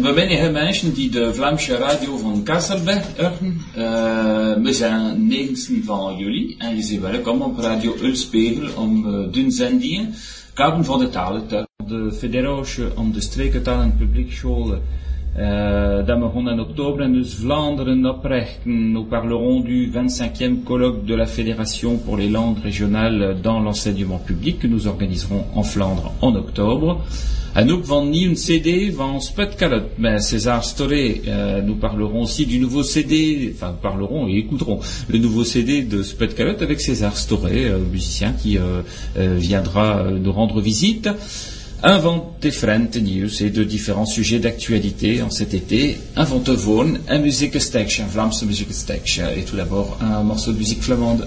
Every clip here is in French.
We enige mensen die de Vlaamse radio van Kasselberg horen. Uh, we zijn 19 van juli en je welkom op Radio Ulspegel om uh, dun zendingen. Kaben van de talen, de federatie om de streekentalen publiekscholen. Euh, we en oktober en dus Vlaanderen. Nous parlerons du 25e colloque de la Fédération pour les langues régionales dans l'enseignement public que nous organiserons en Flandre en octobre. Anouk van Nieuw CD van Sputkalot. Mais César Storé, euh, nous parlerons aussi du nouveau CD, enfin nous parlerons et écouterons le nouveau CD de Sputkalot avec César Storé, euh, musicien qui euh, euh viendra euh, nous rendre visite. Invente different news et de différents sujets d'actualité en cet été. Invente un musique un Vlaamse musique Et tout d'abord, un morceau de musique flamande.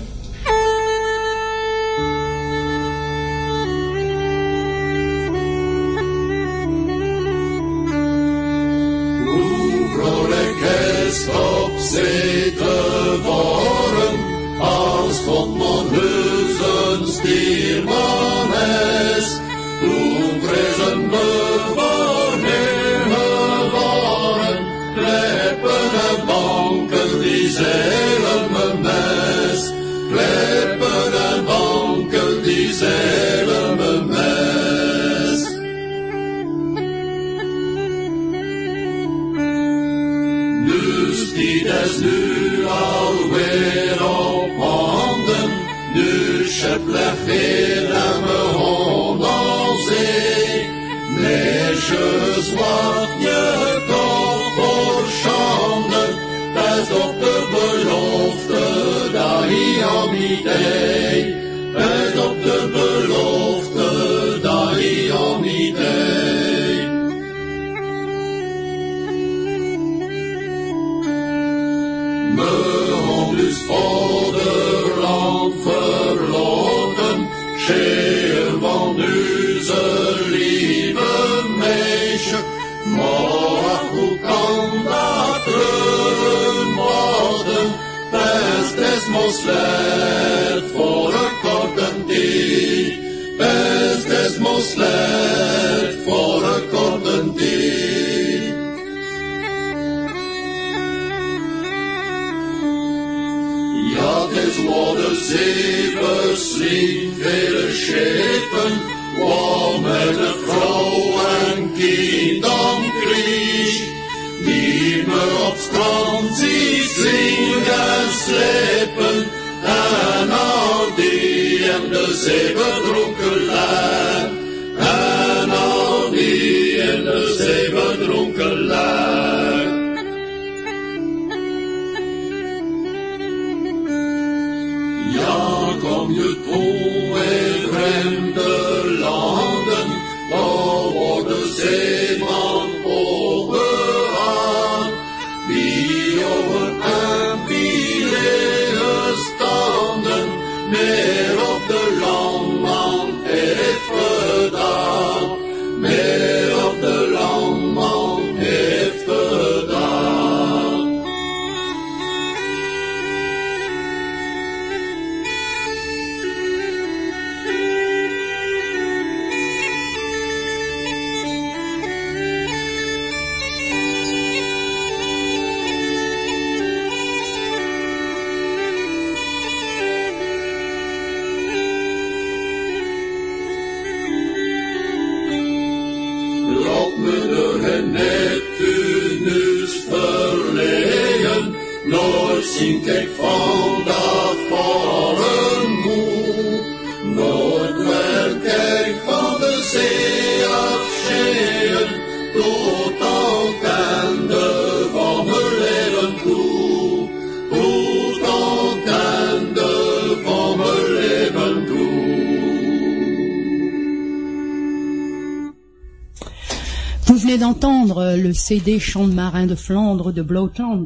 CD Chant de marin de Flandre de Blauwtand.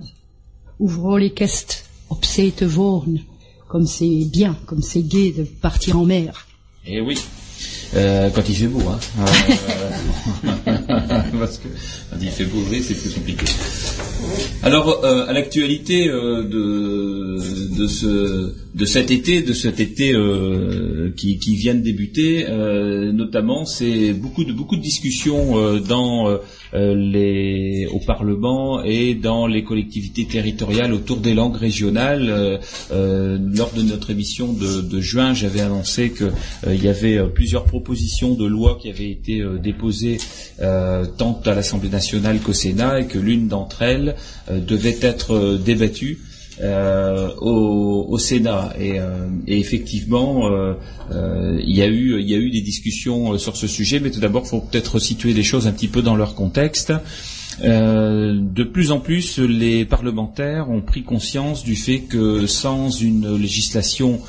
Ouvrons les caisses, obsète vorn. Comme c'est bien, comme c'est gai de partir en mer. Eh oui. Euh, quand il fait beau, hein. Euh, parce que quand il fait beau, c'est plus compliqué. Alors, euh, à l'actualité euh, de, de, ce, de cet été, de cet été euh, qui, vient de débuter, notamment, c'est beaucoup de beaucoup de discussions dans les, au Parlement et dans les collectivités territoriales autour des langues régionales. lors de notre émission de, juin, j'avais annoncé qu'il y avait plusieurs propositions de loi qui avaient été déposées tant à l'Assemblée nationale qu'au Sénat et que l'une d'entre elles euh, devait être euh, débattu euh, au, Sénat et, effectivement il y a eu il y a eu des discussions sur ce sujet mais tout d'abord il faut peut-être situer les choses un petit peu dans leur contexte de plus en plus les parlementaires ont pris conscience du fait que sans une législation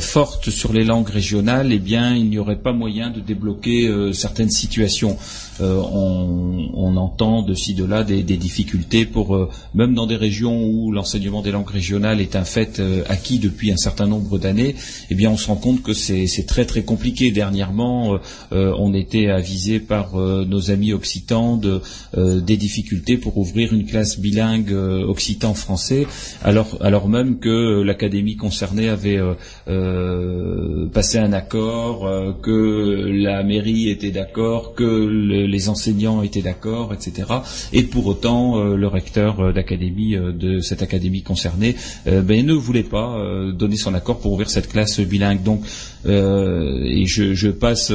forte sur les langues régionales, eh bien, il n'y aurait pas moyen de débloquer certaines situations. Euh, on, entend de ci de là des, difficultés pour euh, même dans des régions où l'enseignement des langues régionales est un fait euh, acquis depuis un certain nombre d'années, eh bien on se rend compte que c'est très très compliqué. Dernièrement, on était avisé par nos amis occitans de, des difficultés pour ouvrir une classe bilingue occitan-français, alors, alors même que l'académie concernée avait passé un accord, que la mairie était d'accord, que le, les enseignants étaient d'accord, etc. Et pour autant, euh, le recteur euh, d'académie euh, de cette académie concernée ben, ne voulait pas donner son accord pour ouvrir cette classe bilingue. Donc, je, passe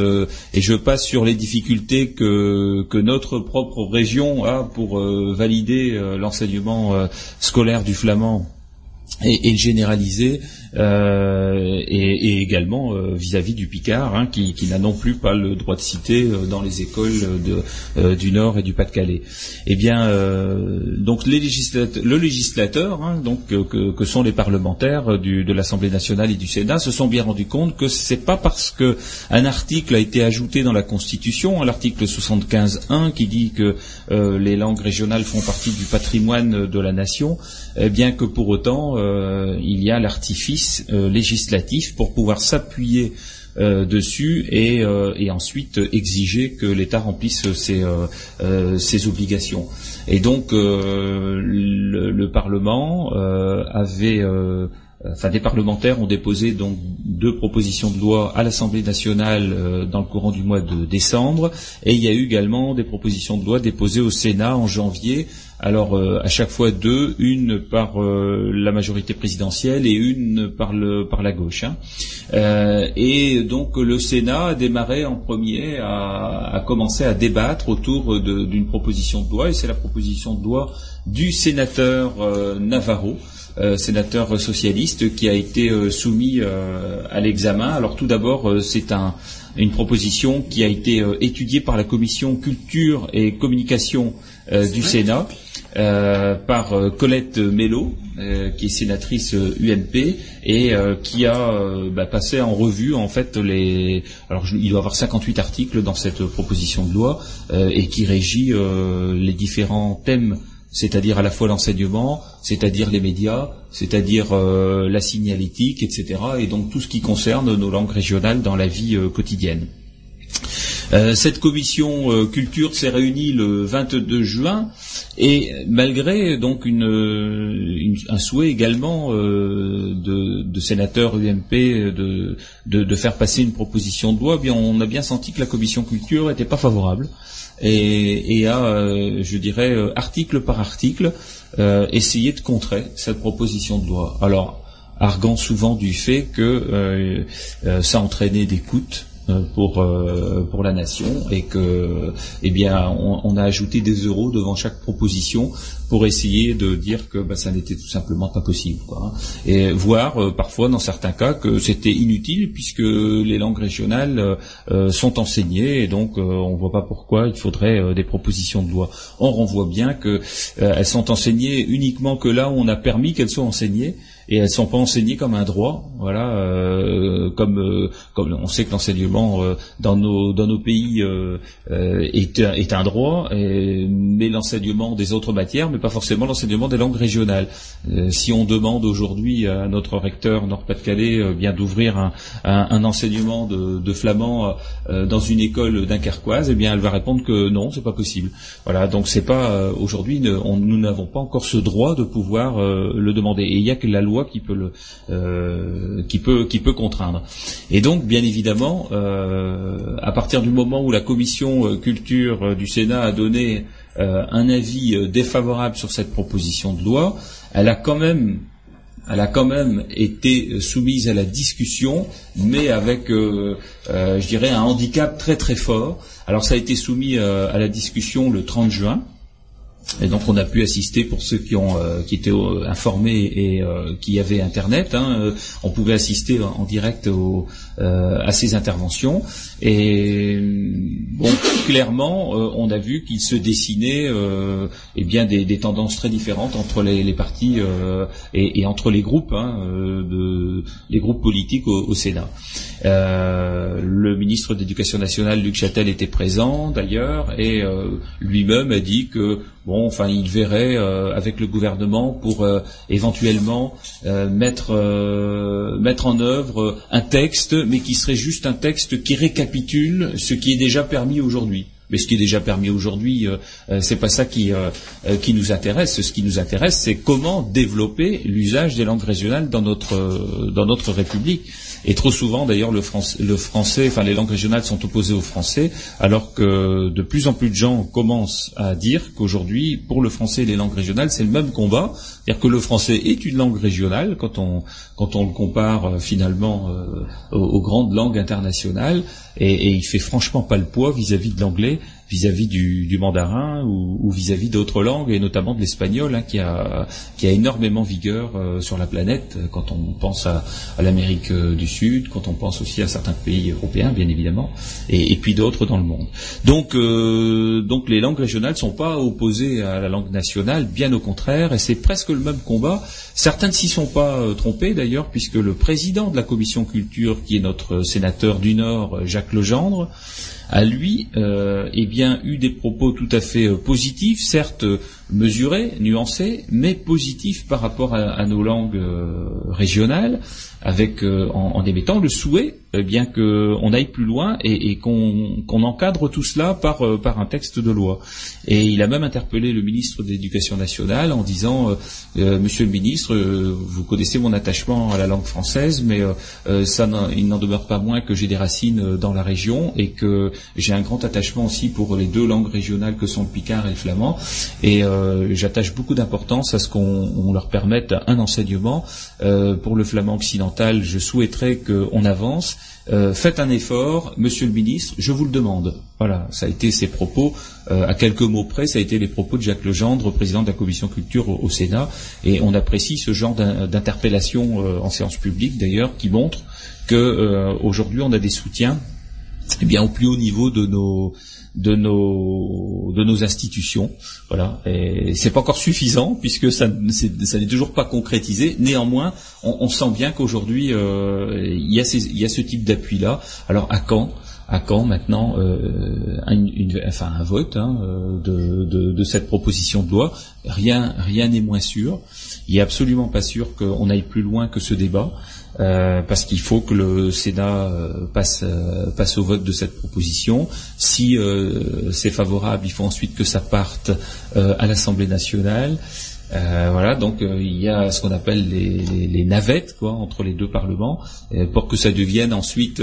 sur les difficultés que notre propre région a pour valider l'enseignement scolaire du flamand et, et généraliser euh, et, également euh, vis-à-vis du Picard, hein, qui, n'a non plus pas le droit de citer euh, dans les écoles du Nord et du Pas-de-Calais. Eh bien, donc les le législateur, hein, donc que, sont les parlementaires de l'Assemblée nationale et du Sénat, se sont bien rendus compte que c'est pas parce que un article a été ajouté dans la Constitution, à l'article 75.1, qui dit que les langues régionales font partie du patrimoine de la nation, bien que pour autant il y a l'artifice euh, législatif pour pouvoir s'appuyer euh, dessus euh, et, ensuite exiger que l'État remplisse ses, obligations. Et donc le, Parlement avait enfin des parlementaires ont déposé donc deux propositions de loi à l'Assemblée nationale dans le courant du mois de décembre et il y a eu également des propositions de loi déposées au Sénat en janvier alors euh, à chaque fois deux, une par euh, la majorité présidentielle et une par, le, par la gauche. Hein. Euh, et donc le Sénat a démarré en premier, à, commencer à débattre autour d'une proposition de loi, et c'est la proposition de loi du sénateur Navarro. sénateur socialiste qui a été soumis à l'examen. Alors tout d'abord, c'est un, une proposition qui a été étudiée par la commission culture et communication du Sénat euh, par euh, Colette Mello, euh, qui est sénatrice UMP et qui a bah, passé en revue en fait les. Alors il doit y avoir 58 articles dans cette proposition de loi et qui régit les différents thèmes c'est-à-dire à la fois l'enseignement, c'est-à-dire les médias, c'est-à-dire la signalétique, etc. Et donc tout ce qui concerne nos langues régionales dans la vie quotidienne. Euh, cette commission euh, culture s'est réunie le 22 juin et malgré donc un souhait également euh, de, sénateurs UMP de, faire passer une proposition de loi, eh bien on a bien senti que la commission culture n'était pas favorable et, a, je dirais, article par article, essayé de contrer cette proposition de loi. Alors, arguant souvent du fait que ça entraînait des coûts euh, pour euh, pour la nation et que eh bien on, a ajouté des euros devant chaque proposition pour essayer de dire que bah, ça n'était tout simplement pas possible quoi. et voir euh, parfois dans certains cas que c'était inutile puisque les langues régionales sont enseignées et donc on voit pas pourquoi il faudrait des propositions de loi on renvoie bien que elles sont enseignées uniquement que là où on a permis qu'elles soient enseignées et elles sont pas enseignées comme un droit, voilà, euh, comme euh, comme on sait que l'enseignement euh, dans nos dans nos pays est, est un droit, mais l'enseignement des autres matières, mais pas forcément l'enseignement des langues régionales. si on demande aujourd'hui à notre recteur Nord-Pas-de-Calais bien d'ouvrir un, un, enseignement de, de flamand dans une école dunkerquoise, eh bien elle va répondre que non, c'est pas possible. Voilà, donc c'est pas aujourd'hui nous n'avons pas encore ce droit de pouvoir le demander. Et il y a que la loi qui peut le euh, qui peut contraindre. Et donc, bien évidemment, euh, à partir du moment où la commission euh, culture du Sénat a donné un avis défavorable sur cette proposition de loi, elle a quand même elle a quand même été soumise à la discussion, mais avec, je dirais, un handicap très très fort. Alors ça a été soumis à la discussion le 30 juin, et donc on a pu assister pour ceux qui ont euh, qui étaient euh, informés et euh, qui avaient internet, hein, on pouvait assister en direct à ces interventions. Et bon, clairement, on a vu qu'il se dessinait eh bien des, tendances très différentes entre les, partis et, entre les groupes, hein, de, les groupes politiques au, Sénat. le ministre d'éducation nationale, Luc Châtel, était présent d'ailleurs et lui-même a dit que enfin, il verrait euh, avec le gouvernement pour euh, éventuellement euh, mettre en œuvre un texte, mais qui serait juste un texte qui récapitule ce qui est déjà permis aujourd'hui. Mais ce qui est déjà permis aujourd'hui, c'est pas ça qui nous intéresse. Ce qui nous intéresse, c'est comment développer l'usage des langues régionales dans notre République. Et trop souvent, d'ailleurs, le, français, enfin les langues régionales sont opposées au français, alors que de plus en plus de gens commencent à dire qu'aujourd'hui, pour le français et les langues régionales, c'est le même combat. C'est-à-dire que le français est une langue régionale quand on, quand on le compare euh, finalement euh, aux, grandes langues internationales, et, et, il fait franchement pas le poids vis-à-vis de l'anglais, vis-à-vis du, mandarin ou vis-à-vis d'autres langues, et notamment de l'espagnol, hein, qui, a, qui a énormément vigueur euh, sur la planète quand on pense à, l'Amérique du Sud, quand on pense aussi à certains pays européens, bien évidemment, et, puis d'autres dans le monde. Donc, donc les langues régionales ne sont pas opposées à la langue nationale, bien au contraire, et c'est presque le même combat. Certains ne s'y sont pas trompés d'ailleurs, puisque le président de la commission culture, qui est notre sénateur du Nord, Jacques Legendre, a lui euh, eh bien eu des propos tout à fait euh, positifs, certes mesurés, nuancés, mais positifs par rapport à, nos langues euh, régionales, avec en, émettant le souhait bien qu'on aille plus loin et, qu'on encadre tout cela par, par un texte de loi. Et il a même interpellé le ministre de l'Éducation nationale en disant Monsieur le ministre, vous connaissez mon attachement à la langue française, mais ça il n'en demeure pas moins que j'ai des racines dans la région et que j'ai un grand attachement aussi pour les deux langues régionales que sont le picard et le flamand. Et euh, j'attache beaucoup d'importance à ce qu'on leur permette un enseignement. Euh, pour le flamand occidental, je souhaiterais qu'on avance. Euh, faites un effort, Monsieur le ministre, je vous le demande. Voilà, ça a été ses propos. à quelques mots près, ça a été les propos de Jacques Legendre, président de la commission culture au, Sénat. Et on apprécie ce genre d'interpellation en séance publique, d'ailleurs, qui montre qu'aujourd'hui on a des soutiens eh bien au plus haut niveau de nos de nos de nos institutions. Voilà. Et c'est pas encore suffisant puisque ça n'est toujours pas concrétisé. Néanmoins, on, sent bien qu'aujourd'hui euh, il y a ce type d'appui là. Alors à quand? À quand maintenant euh, un vote hein, de, cette proposition de loi? Rien rien n'est moins sûr. Il est absolument pas sûr qu'on aille plus loin que ce débat. Euh, parce qu'il faut que le Sénat euh, passe, euh, passe au vote de cette proposition. Si c'est favorable, il faut ensuite que ça parte à l'Assemblée nationale. voilà, donc il y a ce qu'on appelle les, navettes quoi, entre les deux parlements. pour que ça devienne ensuite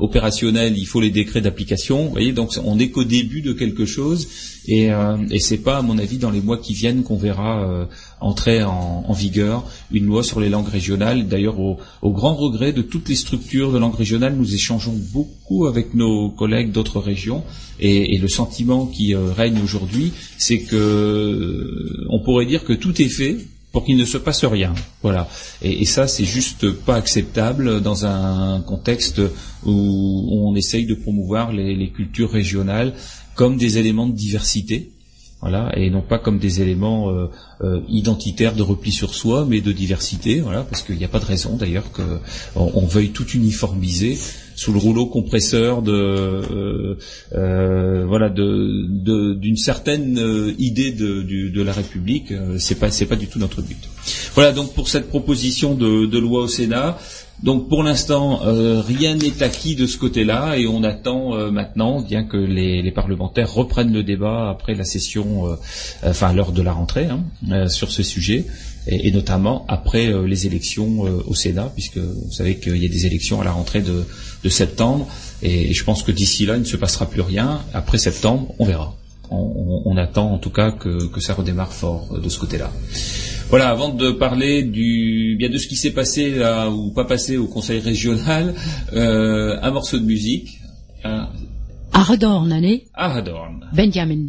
opérationnel, il faut les décrets d'application. Vous voyez, donc on n'est qu'au début de quelque chose, et, et c'est pas, à mon avis, dans les mois qui viennent qu'on verra entrer en, vigueur une loi sur les langues régionales. D'ailleurs, au, grand regret de toutes les structures de langue régionale, nous échangeons beaucoup avec nos collègues d'autres régions, et, le sentiment qui euh, règne aujourd'hui, c'est que euh, on pourrait dire que tout est fait pour qu'il ne se passe rien. Voilà. Et, ça, c'est juste pas acceptable dans un contexte où on essaye de promouvoir les cultures régionales comme des éléments de diversité voilà, et non pas comme des éléments euh, euh, identitaires de repli sur soi, mais de diversité, voilà, parce qu'il n'y a pas de raison d'ailleurs qu'on on veuille tout uniformiser sous le rouleau compresseur de euh, voilà de d'une certaine idée de, la République. c'est pas c'est pas du tout notre but. Voilà donc pour cette proposition de loi au Sénat. Donc pour l'instant, euh, rien n'est acquis de ce côté-là et on attend euh, maintenant, bien que les, parlementaires reprennent le débat après la session, euh, enfin l'heure de la rentrée, hein, sur ce sujet, et, notamment après les élections au Sénat, puisque vous savez qu'il y a des élections à la rentrée de, septembre, et, je pense que d'ici là, il ne se passera plus rien. Après septembre, on verra. On, attend en tout cas que, que ça redémarre fort de ce côté-là. Voilà, avant de parler du bien de ce qui s'est passé ou pas passé au Conseil régional, euh, un morceau de musique. Un... Allez. Ahadorn. Benjamin.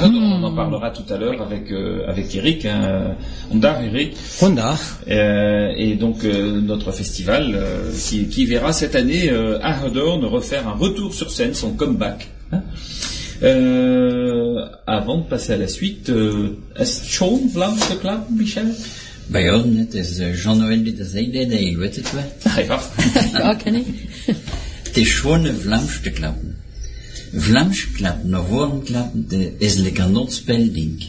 on en parlera tout à l'heure avec euh, avec Eric, hein, Eric. Euh, et donc euh, notre festival qui, verra cette année Arredorn refaire un retour sur scène, son comeback. Hein. avant de passer à la suite, est-ce Sean Vlaams de club, Michel? Bij ons, het is Jean-Noël die de zijde, je weet het wel. Ja, ja, ken ik. Het is gewoon een Vlaams te klappen. Vlaams klappen of woordklappen is like een noodspelling.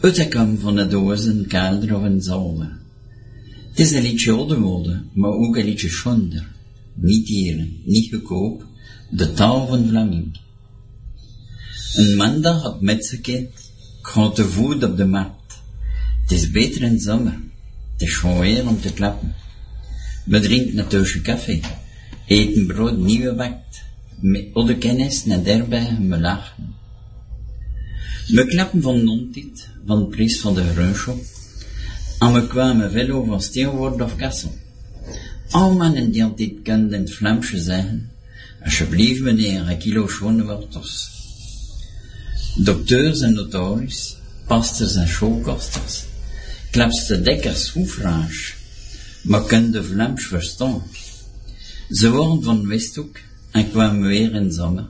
Uitgekomen van de dozen, kelder of een zolder. Het is een liedje oude mode, maar ook een liedje schonder. Niet hier, niet goedkoop, de taal van Vlaming. Een maandag op Metzekind gaat de voet op de markt. Het is beter in zomer. Het is weer om te klappen. We drinken een teusje koffie, eten brood nieuwe bakt met oude kennis en daarbij me lachen. We klappen van non-tit, van de prijs van de Grunschop, en we kwamen veel over Steenwoord of Kassel. Al mannen die altijd kenden het Vlaamse zeggen, alsjeblieft meneer, een kilo schone wortels. Dokteurs en notaris, pastors en schoolkosters, klapste dekkers hoefraage, maar kende Vlaams verstaan. Ze worden van Westhoek en kwamen weer in de.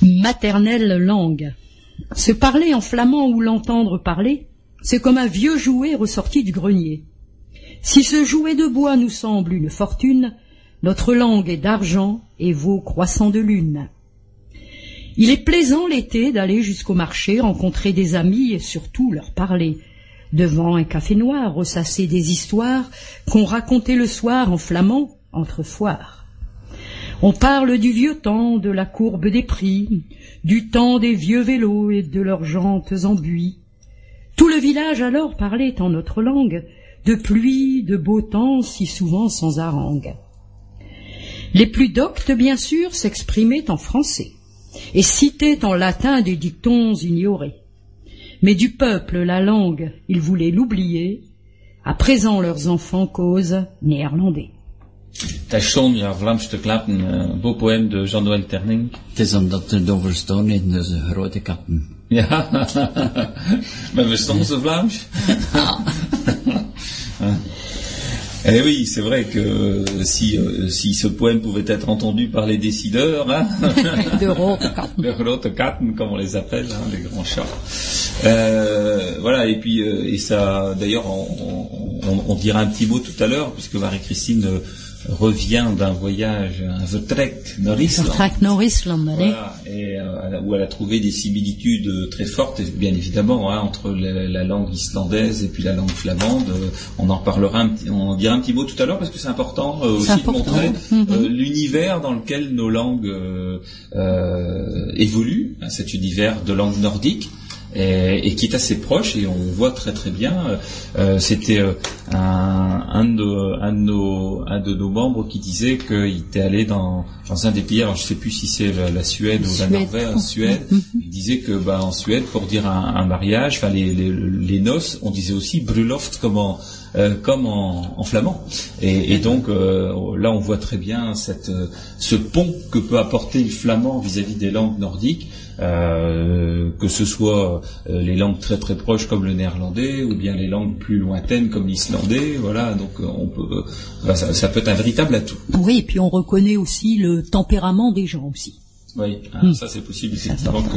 Maternelle langue. Se parler en flamand ou l'entendre parler, c'est comme un vieux jouet ressorti du grenier. Si ce jouet de bois nous semble une fortune, notre langue est d'argent et vaut croissant de lune. Il est plaisant l'été d'aller jusqu'au marché, rencontrer des amis et surtout leur parler. Devant un café noir, ressasser des histoires qu'on racontait le soir en flamand entre foires. On parle du vieux temps, de la courbe des prix, du temps des vieux vélos et de leurs jantes en buis. Tout le village alors parlait en notre langue, de pluie, de beau temps, si souvent sans harangue. Les plus doctes, bien sûr, s'exprimaient en français et citaient en latin des dictons ignorés. Mais du peuple la langue, ils voulaient l'oublier. À présent leurs enfants causent néerlandais. Tachon, ja, Vlaams te klappen, een beau poème de Jean-Noël Terning. Het is omdat er doverstaan in deze grote katten. Ja, maar we stonden ze Vlaams? Eh oui, c'est vrai que euh, si, euh, si ce poème pouvait être entendu par les décideurs, hein, De comme on les appelle, hein, les grands chats. Euh, voilà, et puis euh, et ça, d'ailleurs, on, on, on dira un petit mot tout à l'heure, puisque Marie-Christine euh, revient d'un voyage, un vertrek hè? Voilà, et euh, où elle a trouvé des similitudes euh, très fortes, bien évidemment, hein, entre la, la langue islandaise et puis la langue flamande. Euh, on en parlera, un petit- on en dira un petit mot tout à l'heure parce que c'est important euh, aussi important. de montrer Mhm. euh, l'univers dans lequel nos langues évoluent. hein, cet univers de langue nordique. Et, et qui est assez proche et on voit très très bien. euh, C'était euh, un, un, de nos, un, de nos, un de nos membres qui disait qu'il était allé dans, dans un des pays, alors je sais plus si c'est la, la Suède ou la. Norvège, Suède. Il disait que bah, en Suède, pour dire un, un mariage, enfin les, les, les noces, on disait aussi bruloft comme en, euh, comme en, flamand. Et, donc euh, là, on voit très bien cette, euh, ce pont que peut apporter le flamand vis-à-vis des langues nordiques. que ce soit les langues très très proches comme le néerlandais ou bien les langues plus lointaines comme l'islandais, voilà. Donc on peut, ça peut être un véritable atout. Oui, et puis on reconnaît aussi le tempérament des gens aussi. Oui, ah, ça c'est possible effectivement que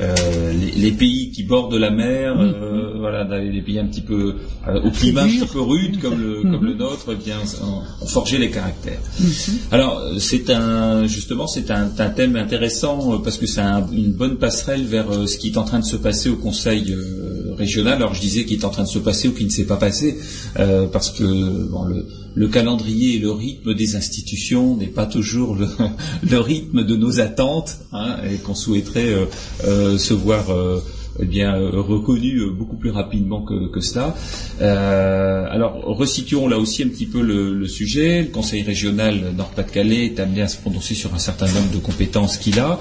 euh, les, les pays qui bordent la mer, euh, voilà, les pays un petit peu euh, au climat un petit peu rude comme le comme le nôtre, eh bien ont, forgé les caractères. Alors euh, c'est un justement c'est un, un thème intéressant parce que c'est un- une bonne passerelle vers ce qui est en train de se passer au Conseil régional. Alors je disais qui est en train de se passer ou qui ne s'est pas passé euh, parce que bon, le, le calendrier et le rythme des institutions n'est pas toujours le, le rythme de nos attentes hein, et qu'on souhaiterait euh, euh, se voir euh, eh bien euh, reconnu euh, beaucoup plus rapidement que, que cela. Euh, alors resituons là aussi un petit peu le, le sujet. Le Conseil régional Nord-Pas-de-Calais est amené à se prononcer sur un certain nombre de compétences qu'il a.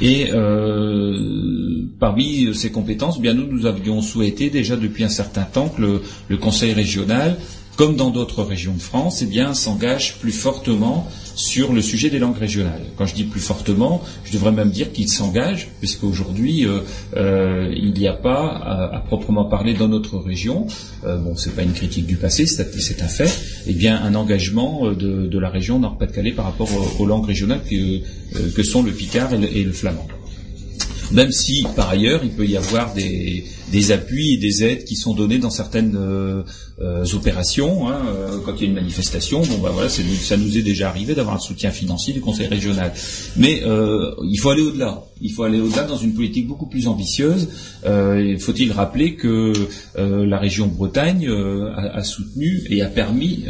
Et euh, parmi ces compétences, eh bien nous nous avions souhaité déjà depuis un certain temps que le, le Conseil régional comme dans d'autres régions de France, eh bien, s'engage plus fortement sur le sujet des langues régionales. Quand je dis plus fortement, je devrais même dire qu'il s'engage, puisqu'aujourd'hui, euh, euh, il n'y a pas, à, à proprement parler, dans notre région, euh, bon, c'est pas une critique du passé, c'est un fait, eh bien, un engagement euh, de, la région Nord-Pas-de-Calais par rapport aux, langues régionales que, euh, sont le picard et le flamand même si par ailleurs il peut y avoir des, des appuis et des aides qui sont donnés dans certaines euh, euh, opérations. Hein, euh, quand il y a une manifestation, bon bah voilà, ça nous est déjà arrivé d'avoir un soutien financier du Conseil régional. Mais il faut aller au-delà. Il faut aller au-delà dans une politique beaucoup plus ambitieuse. Faut-il rappeler que la région Bretagne a, soutenu et a permis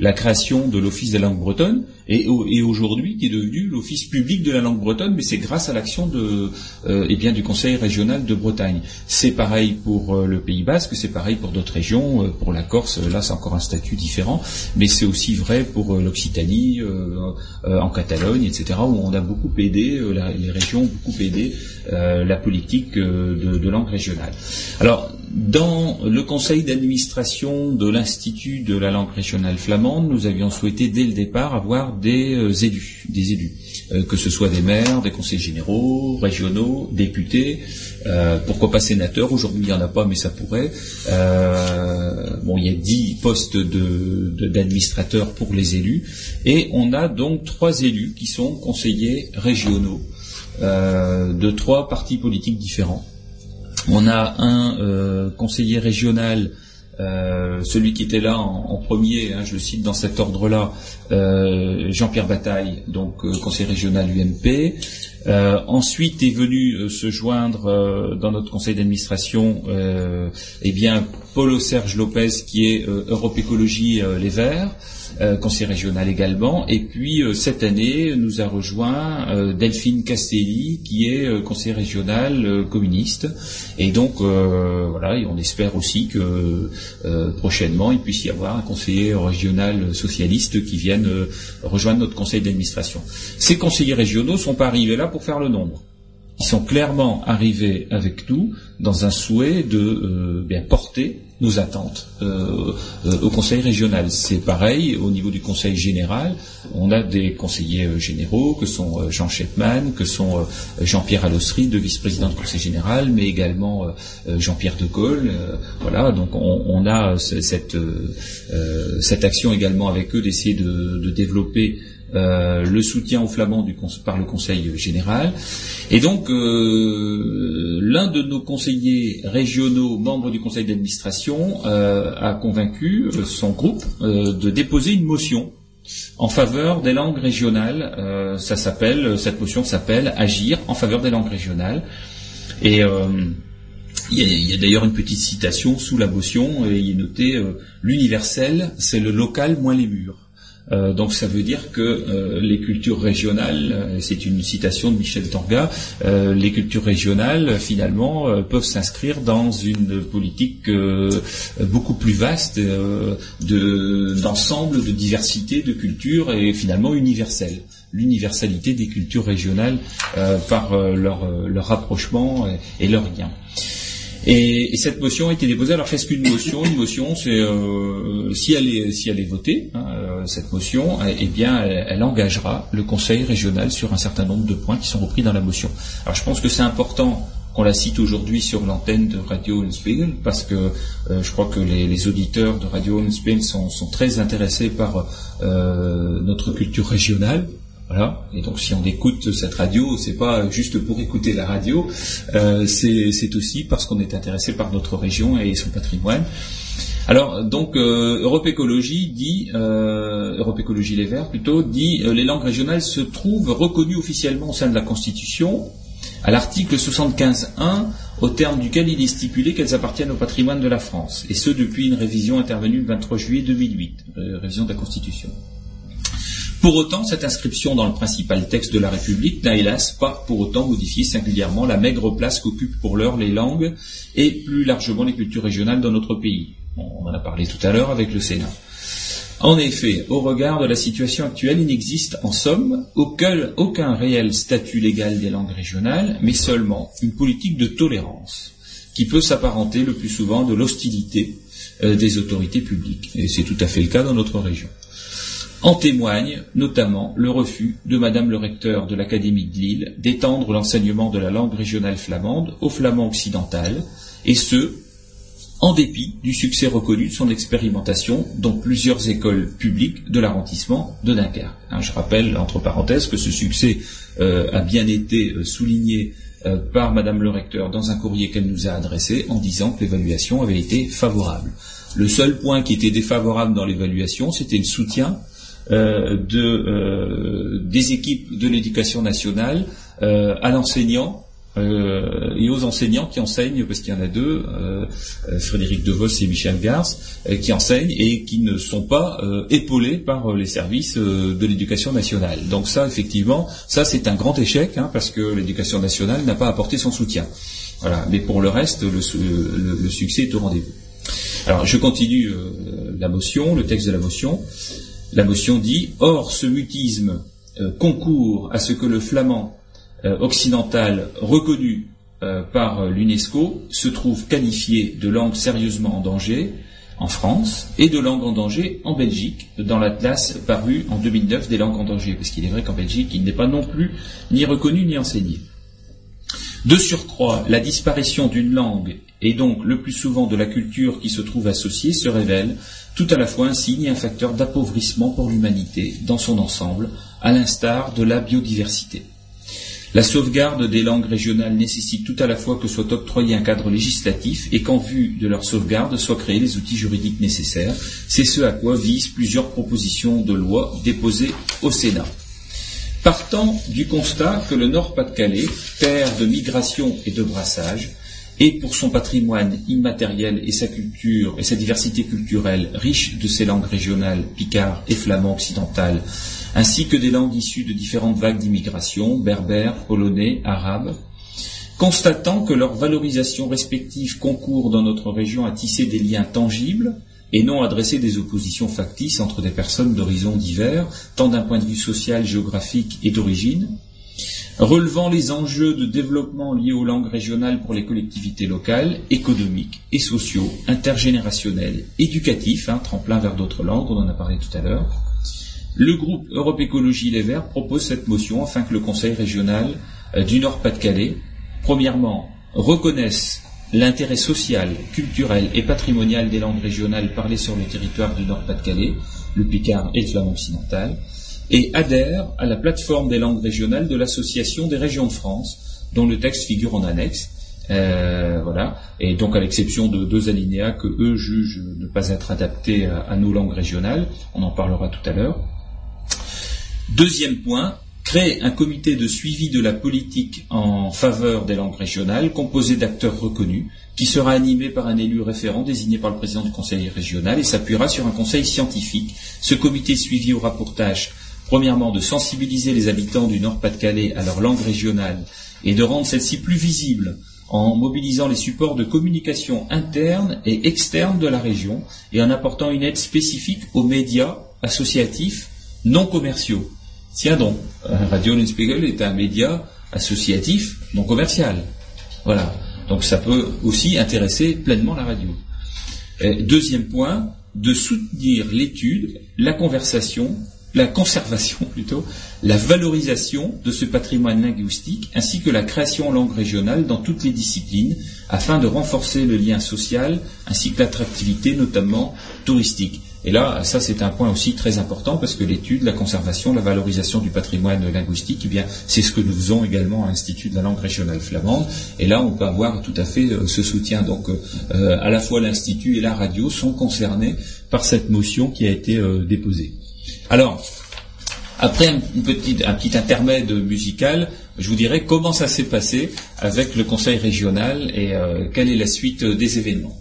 la création de l'Office des langues bretonnes et, au- et aujourd'hui qui est devenu l'Office public de la langue bretonne, mais c'est grâce à l'action de eh bien du Conseil régional de Bretagne. C'est pareil pour euh, le Pays Basque, c'est pareil pour d'autres régions, euh, pour la Corse, là c'est encore un statut différent, mais c'est aussi vrai pour euh, l'Occitanie, euh, euh, en Catalogne, etc., où on a beaucoup aidé, euh, les régions ont beaucoup aidé euh, la politique euh, de, de langue régionale. Alors, dans le conseil d'administration de l'Institut de la langue régionale flamande, nous avions souhaité dès le départ avoir des euh, élus, des élus, euh, que ce soit des maires, des conseils généraux, régionaux, députés, euh, pourquoi pas sénateurs. Aujourd'hui, il n'y en a pas, mais ça pourrait. Euh, bon, il y a dix postes de- de- d'administrateurs pour les élus, et on a donc trois élus qui sont conseillers régionaux euh, de trois partis politiques différents. On a un euh, conseiller régional Euh, celui qui était là en, premier, hein, je le cite dans cet ordre-là, euh, Jean-Pierre Bataille, donc euh, conseiller régional UMP. Ensuite est venu se joindre dans notre conseil d'administration, eh bien Paulo Serge Lopez qui est Europe Écologie Les Verts. Euh, conseiller régional également. Et puis euh, cette année nous a rejoint euh, Delphine Castelli, qui est conseiller régional communiste. Et donc voilà, on espère aussi que prochainement il puisse y avoir un conseiller régional socialiste qui vienne rejoindre notre conseil d'administration. Ces conseillers régionaux sont pas arrivés là pour faire le nombre ils sont clairement arrivés avec nous dans un souhait de euh, bien porter nos attentes euh, euh, au Conseil régional. C'est pareil au niveau du Conseil général. On a des conseillers généraux que sont Jean Chetman, que sont Jean-Pierre Allossery, de vice-président du Conseil général, mais également Jean-Pierre de Gaulle. voilà, donc on, a cette, cette action également avec eux d'essayer de, de développer euh, le soutien aux Flamands par le Conseil général. Et donc, euh, l'un de nos conseillers régionaux, membres du Conseil d'administration, euh, a convaincu son groupe de déposer une motion en faveur des langues régionales. ça s'appelle, cette motion s'appelle Agir en faveur des langues régionales. Et il y a, a d'ailleurs une petite citation sous la motion, et il est noté l'universel, c'est le local moins les murs. Euh, donc ça veut dire que euh, les cultures régionales, euh, c'est une citation de Michel Torga, les cultures régionales finalement peuvent s'inscrire dans une politique beaucoup plus vaste d'ensemble de, diversité de cultures et finalement universelle l'universalité des cultures régionales par leur, leur rapprochement et, et leur lien. Et, cette motion a été déposée. Alors qu'est-ce qu'une motion Une motion, c'est euh, si elle est si elle est votée, hein, euh, cette motion, eh, eh bien, elle, engagera le Conseil régional sur un certain nombre de points qui sont repris dans la motion. Alors je pense que c'est important qu'on la cite aujourd'hui sur l'antenne de Radio Unspiegel, parce que euh, je crois que les, auditeurs de Radio Unspiegel sont, sont très intéressés par notre culture régionale, voilà. Et donc, si on écoute cette radio, c'est pas juste pour écouter la radio, euh, c'est aussi parce qu'on est intéressé par notre région et son patrimoine. Alors, donc, euh, Europe Écologie dit, euh, Europe Écologie Les Verts plutôt, dit les langues régionales se trouvent reconnues officiellement au sein de la Constitution, à l'article 75.1, au terme duquel il est stipulé qu'elles appartiennent au patrimoine de la France, et ce depuis une révision intervenue le 23 juillet 2008, révision de la Constitution. Pour autant, cette inscription dans le principal texte de la République n'a hélas pas pour autant modifié singulièrement la maigre place qu'occupent pour l'heure les langues et plus largement les cultures régionales dans notre pays. On en a parlé tout à l'heure avec le Sénat. En effet, au regard de la situation actuelle, il n'existe en somme aucun, réel statut légal des langues régionales, mais seulement une politique de tolérance qui peut s'apparenter le plus souvent de l'hostilité euh, des autorités publiques. Et c'est tout à fait le cas dans notre région. En témoigne notamment le refus de Madame le recteur de l'Académie de Lille d'étendre l'enseignement de la langue régionale flamande au flamand occidental, et ce, en dépit du succès reconnu de son expérimentation dans plusieurs écoles publiques de l'arrondissement de Dunkerque. Hein, je rappelle, entre parenthèses, que ce succès euh, a bien été euh, souligné euh, par Madame le recteur dans un courrier qu'elle nous a adressé en disant que l'évaluation avait été favorable. Le seul point qui était défavorable dans l'évaluation, c'était le soutien de, euh, des équipes de l'éducation nationale euh, à l'enseignant et aux enseignants qui enseignent, parce qu'il y en a deux, Frédéric Devos et Michel Gars, qui enseignent et qui ne sont pas épaulés par les services de l'éducation nationale. Donc ça, effectivement, ça c'est un grand échec, hein, parce que l'éducation nationale n'a pas apporté son soutien. Voilà. Mais pour le reste, le, le succès est au rendez-vous. Alors je continue la motion, le texte de la motion. La motion dit Or, ce mutisme euh, concourt à ce que le flamand euh, occidental reconnu euh, par l'UNESCO se trouve qualifié de langue sérieusement en danger en France et de langue en danger en Belgique dans l'atlas paru en 2009 des langues en danger, parce qu'il est vrai qu'en Belgique, il n'est pas non plus ni reconnu ni enseigné. De surcroît, la disparition d'une langue, et donc le plus souvent de la culture qui se trouve associée, se révèle tout à la fois un signe et un facteur d'appauvrissement pour l'humanité dans son ensemble, à l'instar de la biodiversité. La sauvegarde des langues régionales nécessite tout à la fois que soit octroyé un cadre législatif et qu'en vue de leur sauvegarde soient créés les outils juridiques nécessaires. C'est ce à quoi visent plusieurs propositions de loi déposées au Sénat. Partant du constat que le Nord-Pas-de-Calais, terre de migration et de brassage, et pour son patrimoine immatériel et sa culture et sa diversité culturelle riche de ses langues régionales, picard et flamand occidental, ainsi que des langues issues de différentes vagues d'immigration, berbères, polonais, arabes, constatant que leur valorisation respective concourt dans notre région à tisser des liens tangibles et non à dresser des oppositions factices entre des personnes d'horizons divers, tant d'un point de vue social, géographique et d'origine, relevant les enjeux de développement liés aux langues régionales pour les collectivités locales, économiques et sociaux, intergénérationnels, éducatifs, hein, tremplin vers d'autres langues, on en a parlé tout à l'heure, le groupe Europe Écologie Les Verts propose cette motion afin que le Conseil régional euh, du Nord-Pas-de-Calais, premièrement, reconnaisse l'intérêt social, culturel et patrimonial des langues régionales parlées sur le territoire du Nord-Pas-de-Calais, le Picard et le Flamand occidental, et adhère à la plateforme des langues régionales de l'Association des régions de France, dont le texte figure en annexe. Euh, voilà, et donc à l'exception de deux alinéas que eux jugent ne pas être adaptés à nos langues régionales, on en parlera tout à l'heure. Deuxième point, créer un comité de suivi de la politique en faveur des langues régionales composé d'acteurs reconnus qui sera animé par un élu référent désigné par le président du conseil régional et s'appuiera sur un conseil scientifique. Ce comité suivi aura pour tâche, premièrement, de sensibiliser les habitants du Nord-Pas-de-Calais à leur langue régionale et de rendre celle-ci plus visible en mobilisant les supports de communication interne et externe de la région et en apportant une aide spécifique aux médias associatifs non commerciaux. Tiens donc, Radio Linspiegel est un média associatif non commercial. Voilà. Donc ça peut aussi intéresser pleinement la radio. deuxième point, de soutenir l'étude, la conversation, la conservation plutôt, la valorisation de ce patrimoine linguistique, ainsi que la création en langue régionale dans toutes les disciplines, afin de renforcer le lien social, ainsi que l'attractivité, notamment touristique. Et là, ça c'est un point aussi très important parce que l'étude, la conservation, la valorisation du patrimoine linguistique, eh bien, c'est ce que nous faisons également à l'Institut de la langue régionale flamande. Et là, on peut avoir tout à fait euh, ce soutien. Donc, euh, à la fois l'Institut et la radio sont concernés par cette motion qui a été euh, déposée. Alors, après un, petit, intermède musical, je vous dirai comment ça s'est passé avec le Conseil régional et quelle est la suite des événements.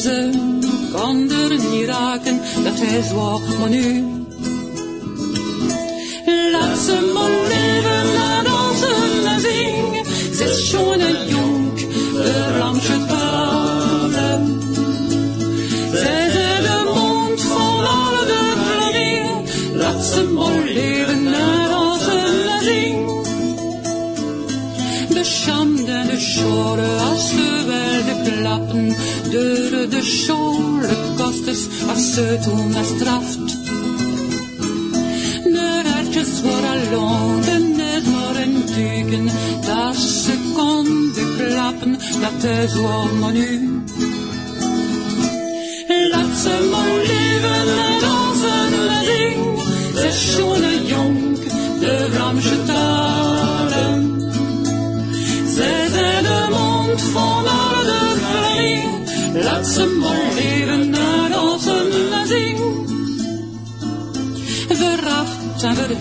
Ze kon er niet raken, dat hij zwaar, nu. Laat ze maar leven, laat dansen zingen. Ze is schoon en jong, de talen. De de scholen kosters als ze toen straft. De raadjes worden londen, net maar een duiken. Dat ze konden klappen, dat is wat nu.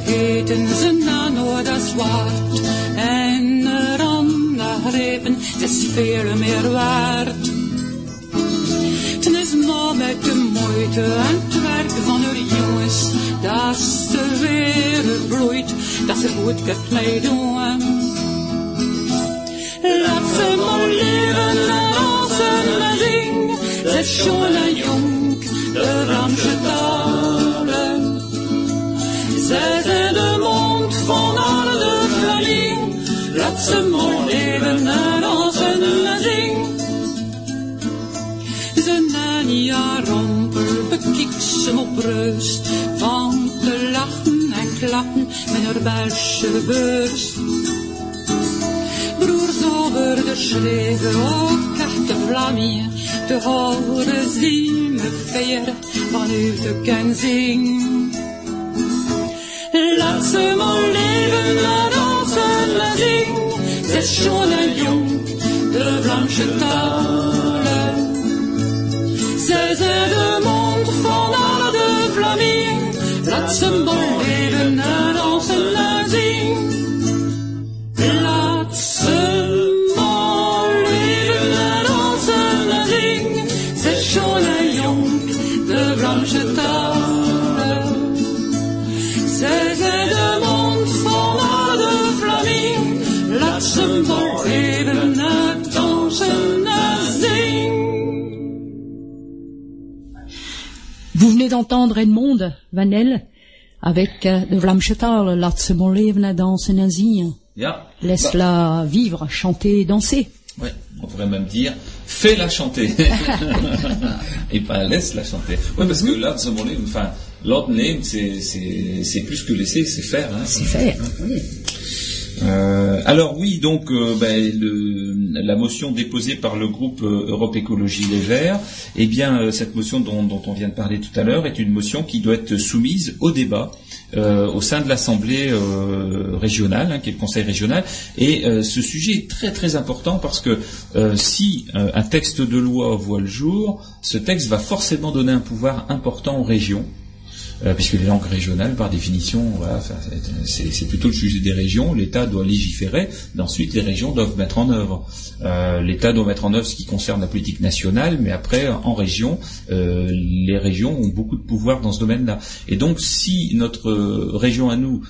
Veracht en vergeten ze na nooit dat zwart. En eraan grepen, het is veel meer waard. Het is maar met de moeite en het werk van de jongens dat ze weer bloeit, dat ze goed kunt meedoen. Laat ze maar leven en dansen en zingen, ze is jong en jong, de Ramsche talen. Laat ze maar leven en dansen en zingen. Ja, rompel bekiekt ze op rust van te lachen en klappen met haar beurs. Broers over de schreven op de vlammen, te horen zien me veren vanuit de kenzing. Laat ze maar leven, laat dansen, laat zingen, c'est schon un lion de blanche table. Zes de monde fondant de flamine, laat ze maar venez d'entendre Edmond Vanel avec euh, de Vlamchetal, Laat mon leven dansen en zien. Ja. Laisse-la vivre, chanter, danser. Ouais, on pourrait même dire fais-la chanter et pas laisse-la chanter. Ouais, parce que là, ce moment enfin, name, c'est c'est plus que laisser, c'est faire. Hein. C'est faire. Oui. Euh, alors oui, donc euh, ben, la motion déposée par le groupe euh, Europe Écologie Les Verts, eh bien euh, cette motion dont, on vient de parler tout à l'heure est une motion qui doit être soumise au débat au sein de l'Assemblée régionale, hein, qui est le Conseil régional. Et ce sujet est très très important parce que si un texte de loi voit le jour, ce texte va forcément donner un pouvoir important aux régions. Euh, puisque les langues régionales, par définition, voilà, c'est plutôt le sujet des régions. L'État doit légiférer, mais ensuite les régions doivent mettre en œuvre. Euh, L'État doit mettre en œuvre ce qui concerne la politique nationale, mais après, en région, euh, les régions ont beaucoup de pouvoir dans ce domaine-là. Et donc, si notre région à nous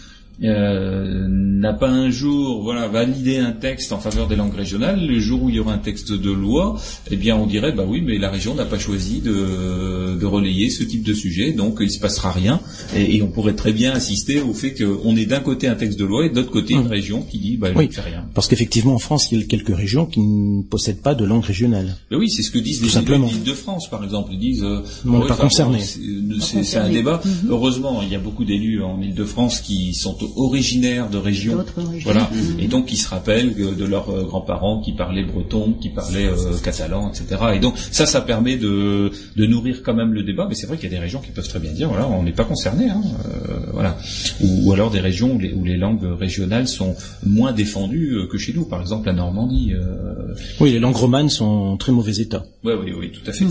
euh, n'a pas un jour voilà validé un texte en faveur des langues régionales, le jour où il y aura un texte de loi, eh bien on dirait bah oui mais la région n'a pas choisi de, de relayer ce type de sujet, donc il se passera rien et, et on pourrait très bien assister au fait qu'on est d'un côté un texte de loi et de l'autre côté une région qui dit bah je Oui, ne fais rien. parce qu'effectivement en France, il y a quelques régions qui ne possèdent pas de langue régionale. Mais oui, c'est ce que disent Tout les simplement. élus de France, par exemple. Ils disent, euh, On n'est pas c'est- un débat. Heureusement, il y a beaucoup d'élus en Île-de-France qui sont originaires de régions. Voilà. Et donc, qui se rappellent que de leurs euh, grands-parents qui parlaient breton, qui parlaient euh, catalan, etc. Et donc, ça, ça permet de, de nourrir quand même le débat. Mais c'est vrai qu'il y a des régions qui peuvent très bien dire, voilà, on n'est pas concerné. Hein, euh, voilà. Ou, ou alors des régions où les, où les langues régionales sont moins défendues euh, que chez nous. Par exemple, la Normandie. euh, Oui, les langues romanes sont en très mauvais état. oui, oui, oui, tout à fait.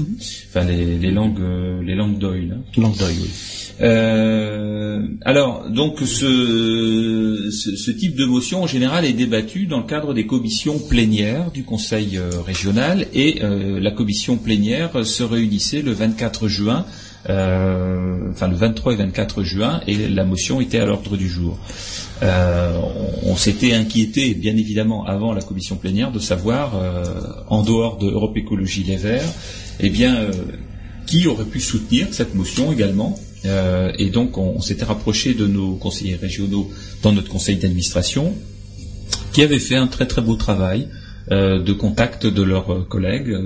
Enfin, les, les langues, euh, les langues d'oil. hein. Langue d'oeil, oui. Euh, alors, donc, ce, ce, type de motion, en général, est débattu dans le cadre des commissions plénières du Conseil euh, régional, et euh, la commission plénière se réunissait le 24 juin, euh, enfin le 23 et 24 juin, et la motion était à l'ordre du jour. On s'était inquiété, bien évidemment, avant la commission plénière, de savoir, en dehors de Écologie Les Verts, eh bien, qui aurait pu soutenir cette motion également. Euh, et donc, on, s'était rapproché de nos conseillers régionaux dans notre conseil d'administration, qui avaient fait un très très beau travail euh, de contact de leurs collègues,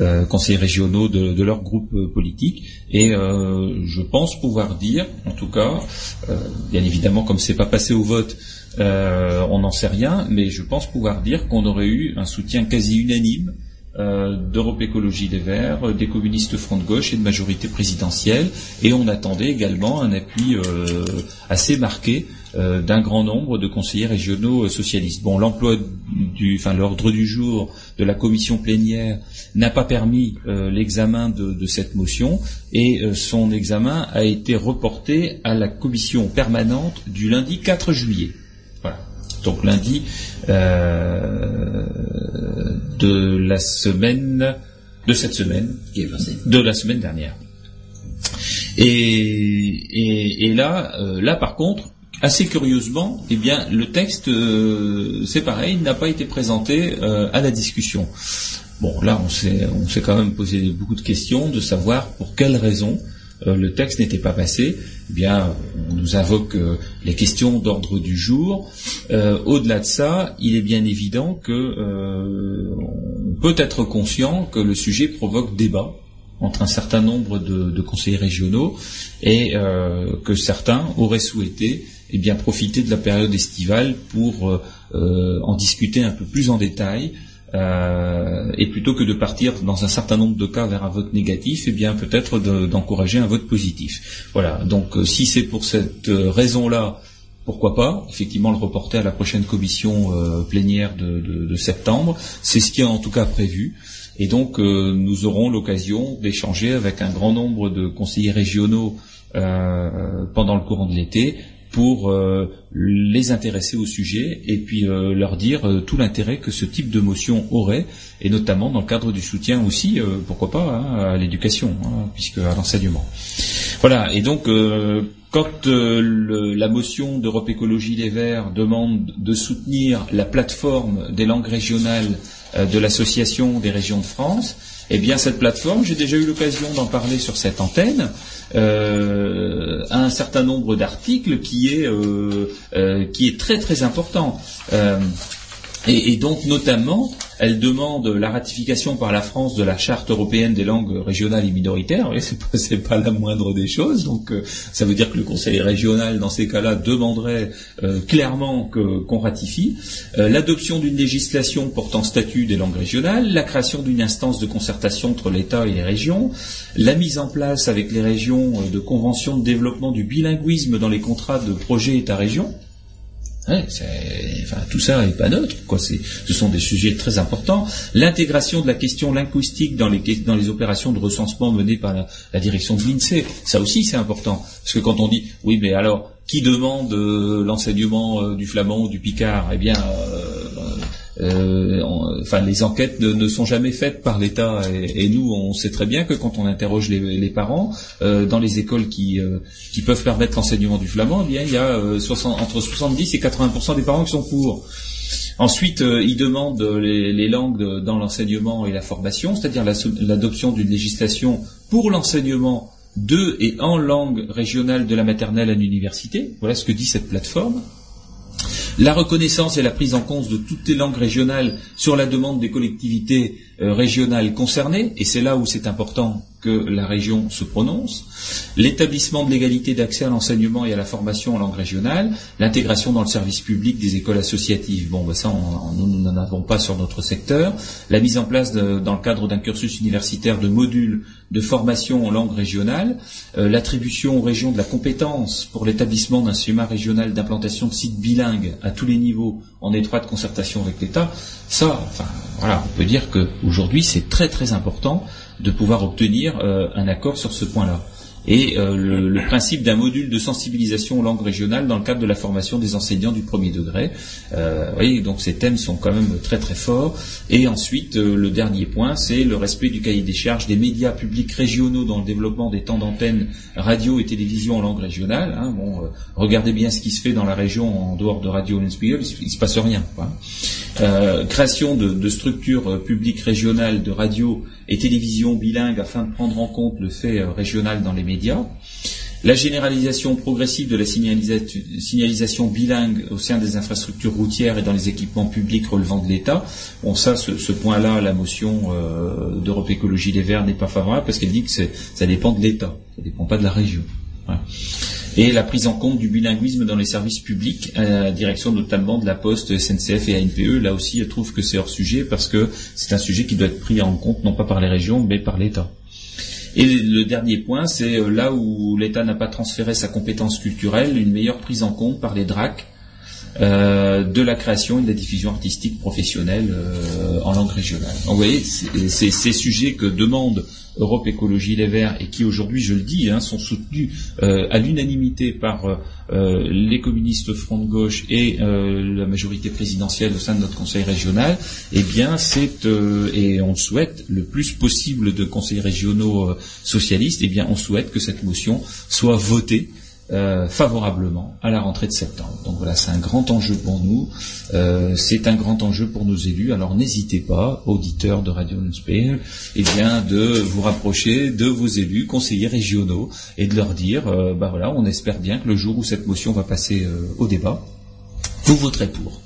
euh, conseillers régionaux de, de leur groupe politique. Et je pense pouvoir dire, en tout cas, bien évidemment, comme c'est pas passé au vote, on n'en sait rien, mais je pense pouvoir dire qu'on aurait eu un soutien quasi unanime d'Europe Écologie Les Verts, euh, des communistes Front de Gauche et de majorité présidentielle, et on attendait également un appui euh, assez marqué euh, d'un grand nombre de conseillers régionaux euh, socialistes. Bon, l'emploi du, enfin l'ordre du jour de la commission plénière n'a pas permis euh, l'examen de, cette motion, et euh, son examen a été reporté à la commission permanente du lundi 4 juillet. Donc lundi euh, de la semaine de cette semaine, Qui est passé. de la semaine dernière. Et, et, et là, euh, là par contre, assez curieusement, eh bien, le texte, euh, c'est pareil, n'a pas été présenté euh, à la discussion. Bon, là, on s'est, on s'est quand même posé beaucoup de questions de savoir pour quelles raisons euh, le texte n'était pas passé. Eh bien, on nous invoque euh, les questions d'ordre du jour. Euh, au-delà de ça, il est bien évident que euh, on peut être conscient que le sujet provoque débat entre un certain nombre de, de conseillers régionaux et que certains auraient souhaité eh bien profiter de la période estivale pour en discuter un peu plus en détail euh, et plutôt que de partir dans un certain nombre de cas vers un vote négatif, eh bien peut-être d'encourager un vote positif. Voilà. Donc euh, si c'est pour cette euh, raison-là, pourquoi pas? Effectivement, le reporter à la prochaine commission plénière de, septembre, c'est ce qui est en tout cas prévu. Et donc nous aurons l'occasion d'échanger avec un grand nombre de conseillers régionaux pendant le courant de l'été pour euh, les intéresser au sujet et puis euh, leur dire euh, tout l'intérêt que ce type de motion aurait, et notamment dans le cadre du soutien aussi, pourquoi pas, hein, à l'éducation, hein, puisque à l'enseignement. Voilà, et donc quand la motion d'Europe Écologie Les Verts demande de soutenir la plateforme des langues régionales de l'Association des régions de France, eh bien cette plateforme, j'ai déjà eu l'occasion d'en parler sur cette antenne, euh, un certain nombre d'articles qui est euh, euh, qui est très très important. Et, donc notamment, elle demande la ratification par la France de la charte européenne des langues régionales et minoritaires. Oui, c'est pas, pas la moindre des choses. Donc euh, ça veut dire que le Conseil régional, dans ces cas-là, demanderait euh, clairement qu'on ratifie euh, l'adoption d'une législation portant statut des langues régionales, la création d'une instance de concertation entre l'État et les régions, la mise en place avec les régions de conventions de développement du bilinguisme dans les contrats de projet État-région enfin, tout ça n'est pas neutre. Quoi. Ce sont des sujets très importants. L'intégration de la question linguistique dans les, dans les opérations de recensement menées par la, direction de l'INSEE, ça aussi c'est important. Parce que quand on dit, oui, mais alors, qui demande euh, l'enseignement euh, du flamand ou du picard? Eh bien, euh, euh, enfin, les enquêtes ne, sont jamais faites par l'État et, nous, on sait très bien que quand on interroge les, parents euh, dans les écoles qui, euh, qui peuvent permettre l'enseignement du flamand, eh il y a entre 70 et 80% des parents qui sont pour. Ensuite, ils demandent les, langues dans l'enseignement et la formation, c'est-à-dire l'adoption d'une législation pour l'enseignement de et en langue régionale de la maternelle à l'université. Voilà ce que dit cette plateforme. La reconnaissance et la prise en compte de toutes les langues régionales sur la demande des collectivités euh, régionales concernées, et c'est là où c'est important que la région se prononce, l'établissement de l'égalité d'accès à l'enseignement et à la formation en langue régionale, l'intégration dans le service public des écoles associatives. Bon, ben ça, nous n'en avons pas sur notre secteur. La mise en place, dans le cadre d'un cursus universitaire, de modules de formation en langue régionale, euh, l'attribution aux régions de la compétence pour l'établissement d'un schéma régional d'implantation de sites bilingues à tous les niveaux en étroite concertation avec l'État, ça, voilà, on peut dire qu'aujourd'hui, c'est très très important de pouvoir obtenir euh, un accord sur ce point-là. Et euh, le, principe d'un module de sensibilisation aux langues régionales dans le cadre de la formation des enseignants du premier degré. Euh, oui, donc ces thèmes sont quand même très très forts. Et ensuite, le dernier point, c'est le respect du cahier des charges des médias publics régionaux dans le développement des temps d'antenne radio et télévision en langue régionale. Hein. Bon, regardez bien ce qui se fait dans la région en dehors de Radio Spiegel, il, ne se passe rien. Quoi. création de, structures publiques régionales de radio et télévision bilingue afin de prendre en compte le fait euh, régional dans les médias, la généralisation progressive de la signalisation bilingue au sein des infrastructures routières et dans les équipements publics relevant de l'État. Bon, ça, ce, point-là, la motion euh, d'Europe Écologie Les Verts n'est pas favorable parce qu'elle dit que ça dépend de l'État, ça ne dépend pas de la région et la prise en compte du bilinguisme dans les services publics, à la direction notamment de la Poste, SNCF et ANPE. Là aussi, je trouve que c'est hors sujet parce que c'est un sujet qui doit être pris en compte non pas par les régions, mais par l'État. Et le dernier point, c'est euh, là où l'État n'a pas transféré sa compétence culturelle, une meilleure prise en compte par les DRAC euh, de la création et de la diffusion artistique professionnelle euh, en langue régionale. Donc, vous voyez, c'est ces sujets que demande Europe Écologie Les Verts et qui aujourd'hui, je le dis, hein, sont soutenus euh, à l'unanimité par les communistes front de gauche et la majorité présidentielle au sein de notre conseil régional, eh bien c'est et on souhaite le plus possible de conseils régionaux socialistes, eh bien on souhaite que cette motion soit votée euh, favorablement à la rentrée de septembre. Donc voilà, c'est un grand enjeu pour nous, euh, c'est un grand enjeu pour nos élus. Alors n'hésitez pas, auditeurs de Radio Nunspeil, eh bien de vous rapprocher de vos élus, conseillers régionaux, et de leur dire, euh, bah voilà, on espère bien que le jour où cette motion va passer au débat, vous voterez pour.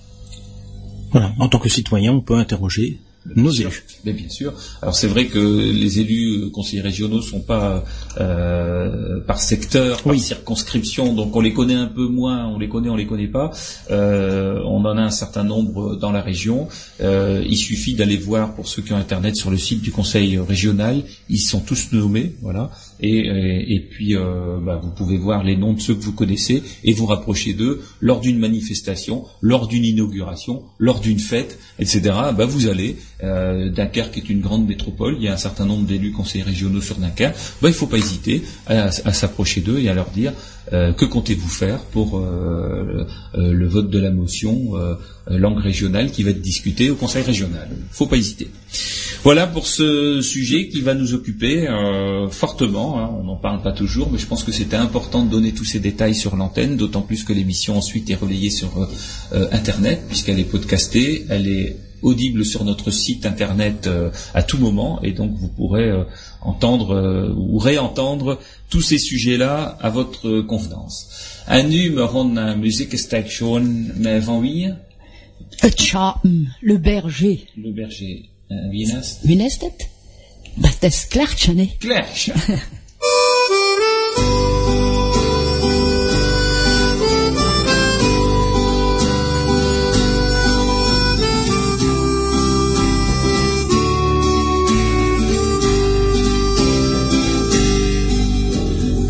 Voilà, en tant que citoyen, on peut interroger nos élus. Mais bien sûr. Alors c'est vrai que les élus euh, conseillers régionaux sont pas euh, par secteur, par circonscription, donc on les connaît un peu moins, on les connaît, on les connaît pas. Euh, on en a un certain nombre dans la région. Euh, il suffit d'aller voir pour ceux qui ont internet sur le site du conseil régional. Ils sont tous nommés, voilà. Et, et, et puis euh, bah, vous pouvez voir les noms de ceux que vous connaissez et vous rapprocher d'eux lors d'une manifestation, lors d'une inauguration, lors d'une fête, etc. Bah, vous allez euh, Dunkerque est une grande métropole, il y a un certain nombre d'élus conseillers régionaux sur Dunkerque, bah, il ne faut pas hésiter à, s'approcher d'eux et à leur dire euh, que comptez-vous faire pour euh, le vote de la motion langue régionale qui va être discutée au Conseil régional? Faut pas hésiter. Voilà pour ce sujet qui va nous occuper fortement. Hein. on n'en parle pas toujours, mais je pense que c'était important de donner tous ces détails sur l'antenne, d'autant plus que l'émission ensuite est relayée sur Internet, puisqu'elle est podcastée, elle est audible sur notre site internet euh, à tout moment et donc vous pourrez euh, entendre euh, ou réentendre tous ces sujets-là à votre convenance. En nu me rond een muziekstation met van wie? Le berger. Le berger. Wie het? Wie is het?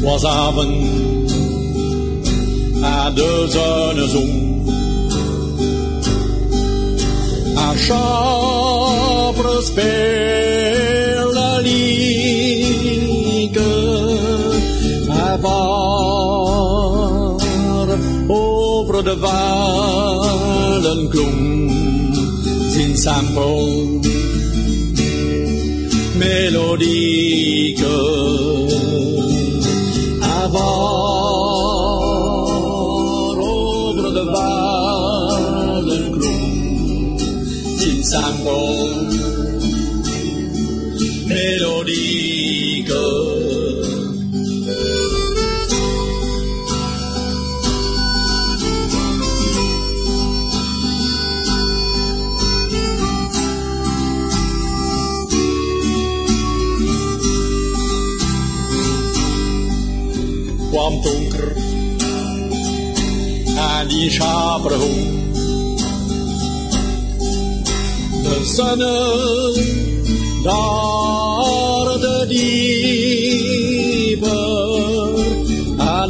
was avond à deux heures zoom. À chambre speel de ligue avant over de Valenklum in sample mélodique over the valley gloom. Since I'm gone. Aan die schaperhoek. De zonne daar de diepe en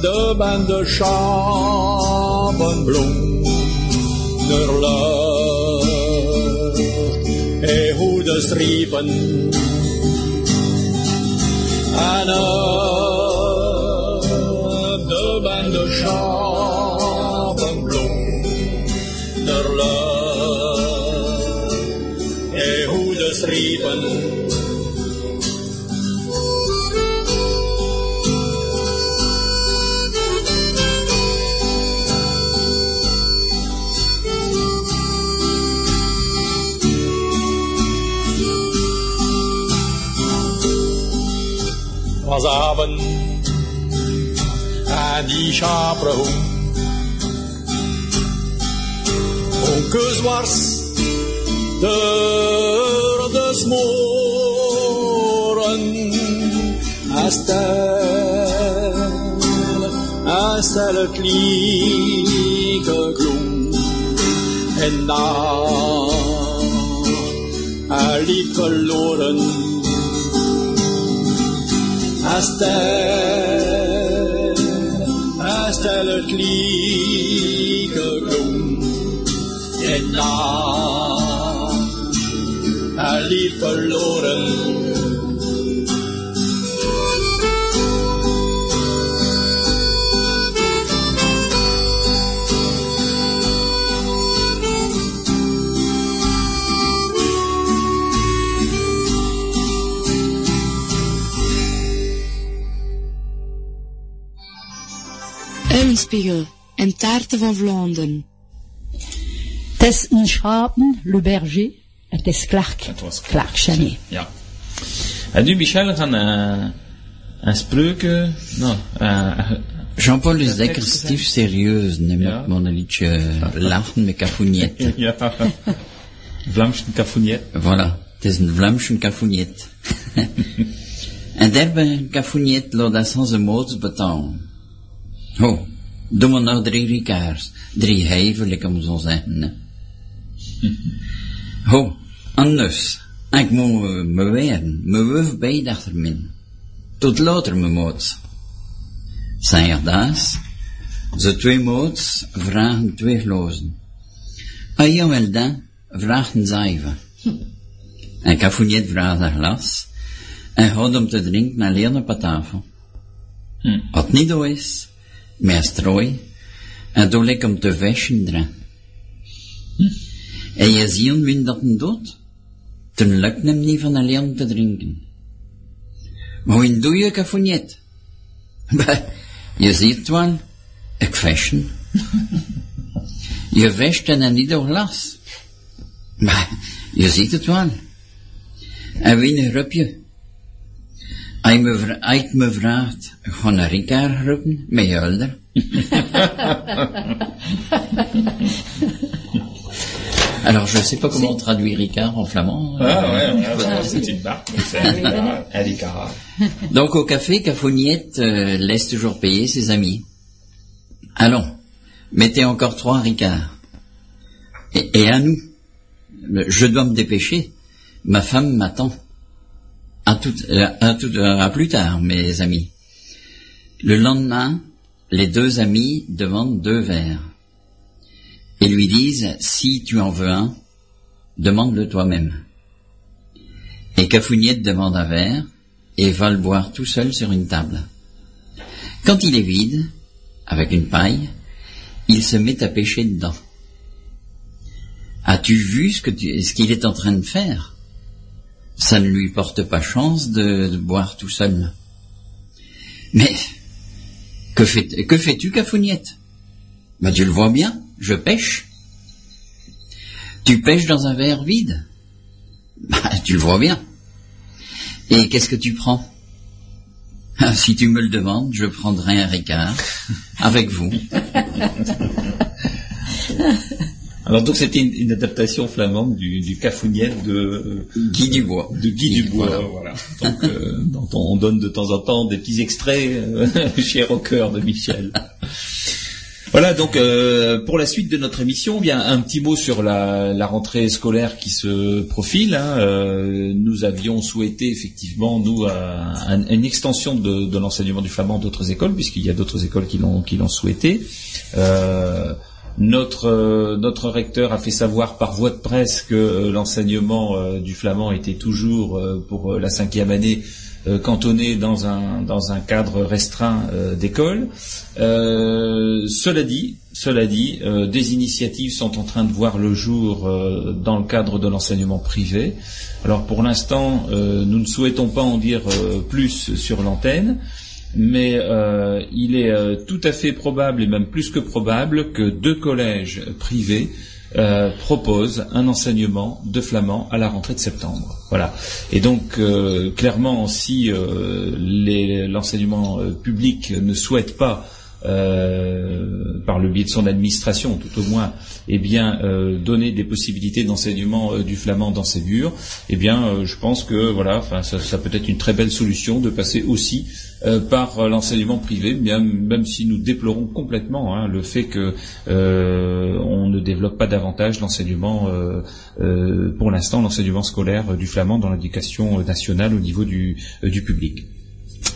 de bende schapenbloem der lucht. Hey, hoe de striepen Anna, chaperon. Onkus was door des moren. as tel lieke gloem en daar haar lief verloren. tel. selekliga blom En dag er liv forloren Eulenspiegel en taarten van Vlaanderen. Het is een schapen, le berger. Het is Clark. Het was Clark Chanet. Ja. En nu, Michel, we gaan een, een spreuk, non, een, Jean-Paul is lekker stief serieus, neem Ja. ik maar een liedje lachen met kafoeniet. Ja. Vlaamse cafoniet. Voilà, het is een Vlaamse kafoeniet. en daar ben een kafoeniet laat dat sans een moots betalen. Oh, doe maar nou drie ricaars, drie heivelijk om zo zeggen. hè. Oh, anders, ik moet me weren, me wuf bij achter min. Tot later me er daas? Ze twee moots vragen twee glozen. Ah ja, wel dan, vraagt een zeven. En Cafounet vraagt een glas en gaat om te drinken alleen op de tafel. Wat niet zo is, met strooi, en doe ik om te waschen dran. En je ziet win dat een dood, toen lukt hem niet van alleen te drinken. Maar hoe doe je Cafounet? Bah, je ziet het wel, ik waschen. je wascht en niet door glas. Maar je ziet het wel. En wie een grupje? Hij me, hij me vraagt, ga naar met. Alors, je sais pas comment traduire Ricard en flamand. Ah ouais, ouais, ouais, c'est une un des caras. Donc au café, Cafoniette euh, laisse toujours payer ses amis. Allons, mettez encore trois Ricard. Et, et à nous. Je dois me dépêcher. Ma femme m'attend. À tout, euh, à euh, à plus tard, mes amis. Le lendemain, les deux amis demandent deux verres. Et lui disent, si tu en veux un, demande-le toi-même. Et Cafouniette demande un verre et va le boire tout seul sur une table. Quand il est vide, avec une paille, il se met à pêcher dedans. As-tu vu ce qu'il est en train de faire? Ça ne lui porte pas chance de, boire tout seul. Mais que, fais, que fais-tu, Cafouniette Bah tu le vois bien, je pêche. Tu pêches dans un verre vide? Bah tu le vois bien. Et qu'est-ce que tu prends? Ah, Si tu me le demandes, je prendrai un Ricard avec vous. Alors donc c'était une, une adaptation flamande du, du Cafouniet de, euh, Guy Dubois. de Guy Dubois. Voilà. Voilà. Donc euh, dont on donne de temps en temps des petits extraits euh, chers au cœur de Michel. Voilà donc euh, pour la suite de notre émission, bien un petit mot sur la, la rentrée scolaire qui se profile. hein. Euh, nous avions souhaité effectivement nous euh, un- une extension de, de l'enseignement du flamand d'autres écoles, puisqu'il y a d'autres écoles qui l'ont qui l'ont souhaité. Euh, notre euh, notre recteur a fait savoir par voie de presse que euh, l'enseignement euh, du flamand était toujours pour la cinquième année cantonné dans un dans un cadre restreint d'école. Cela dit, cela dit, des initiatives sont en train de voir le jour dans le cadre de l'enseignement privé. Alors pour l'instant, nous ne souhaitons pas en dire plus sur l'antenne mais euh, il est euh, tout à fait probable et même plus que probable que deux collèges privés euh, proposent un enseignement de flamand à la rentrée de septembre. Voilà. Et donc clairement, si l'enseignement public ne souhaite pas par le biais de son administration, tout au moins, eh bien, euh, donner des possibilités d'enseignement euh, du flamand dans ces murs, eh bien, euh, je pense que voilà, ça, peut être une très belle solution de passer aussi par l'enseignement privé, même si nous déplorons complètement hein, le fait que on ne développe pas davantage l'enseignement, pour l'instant, l'enseignement scolaire du flamand dans l'éducation nationale au niveau du, du public.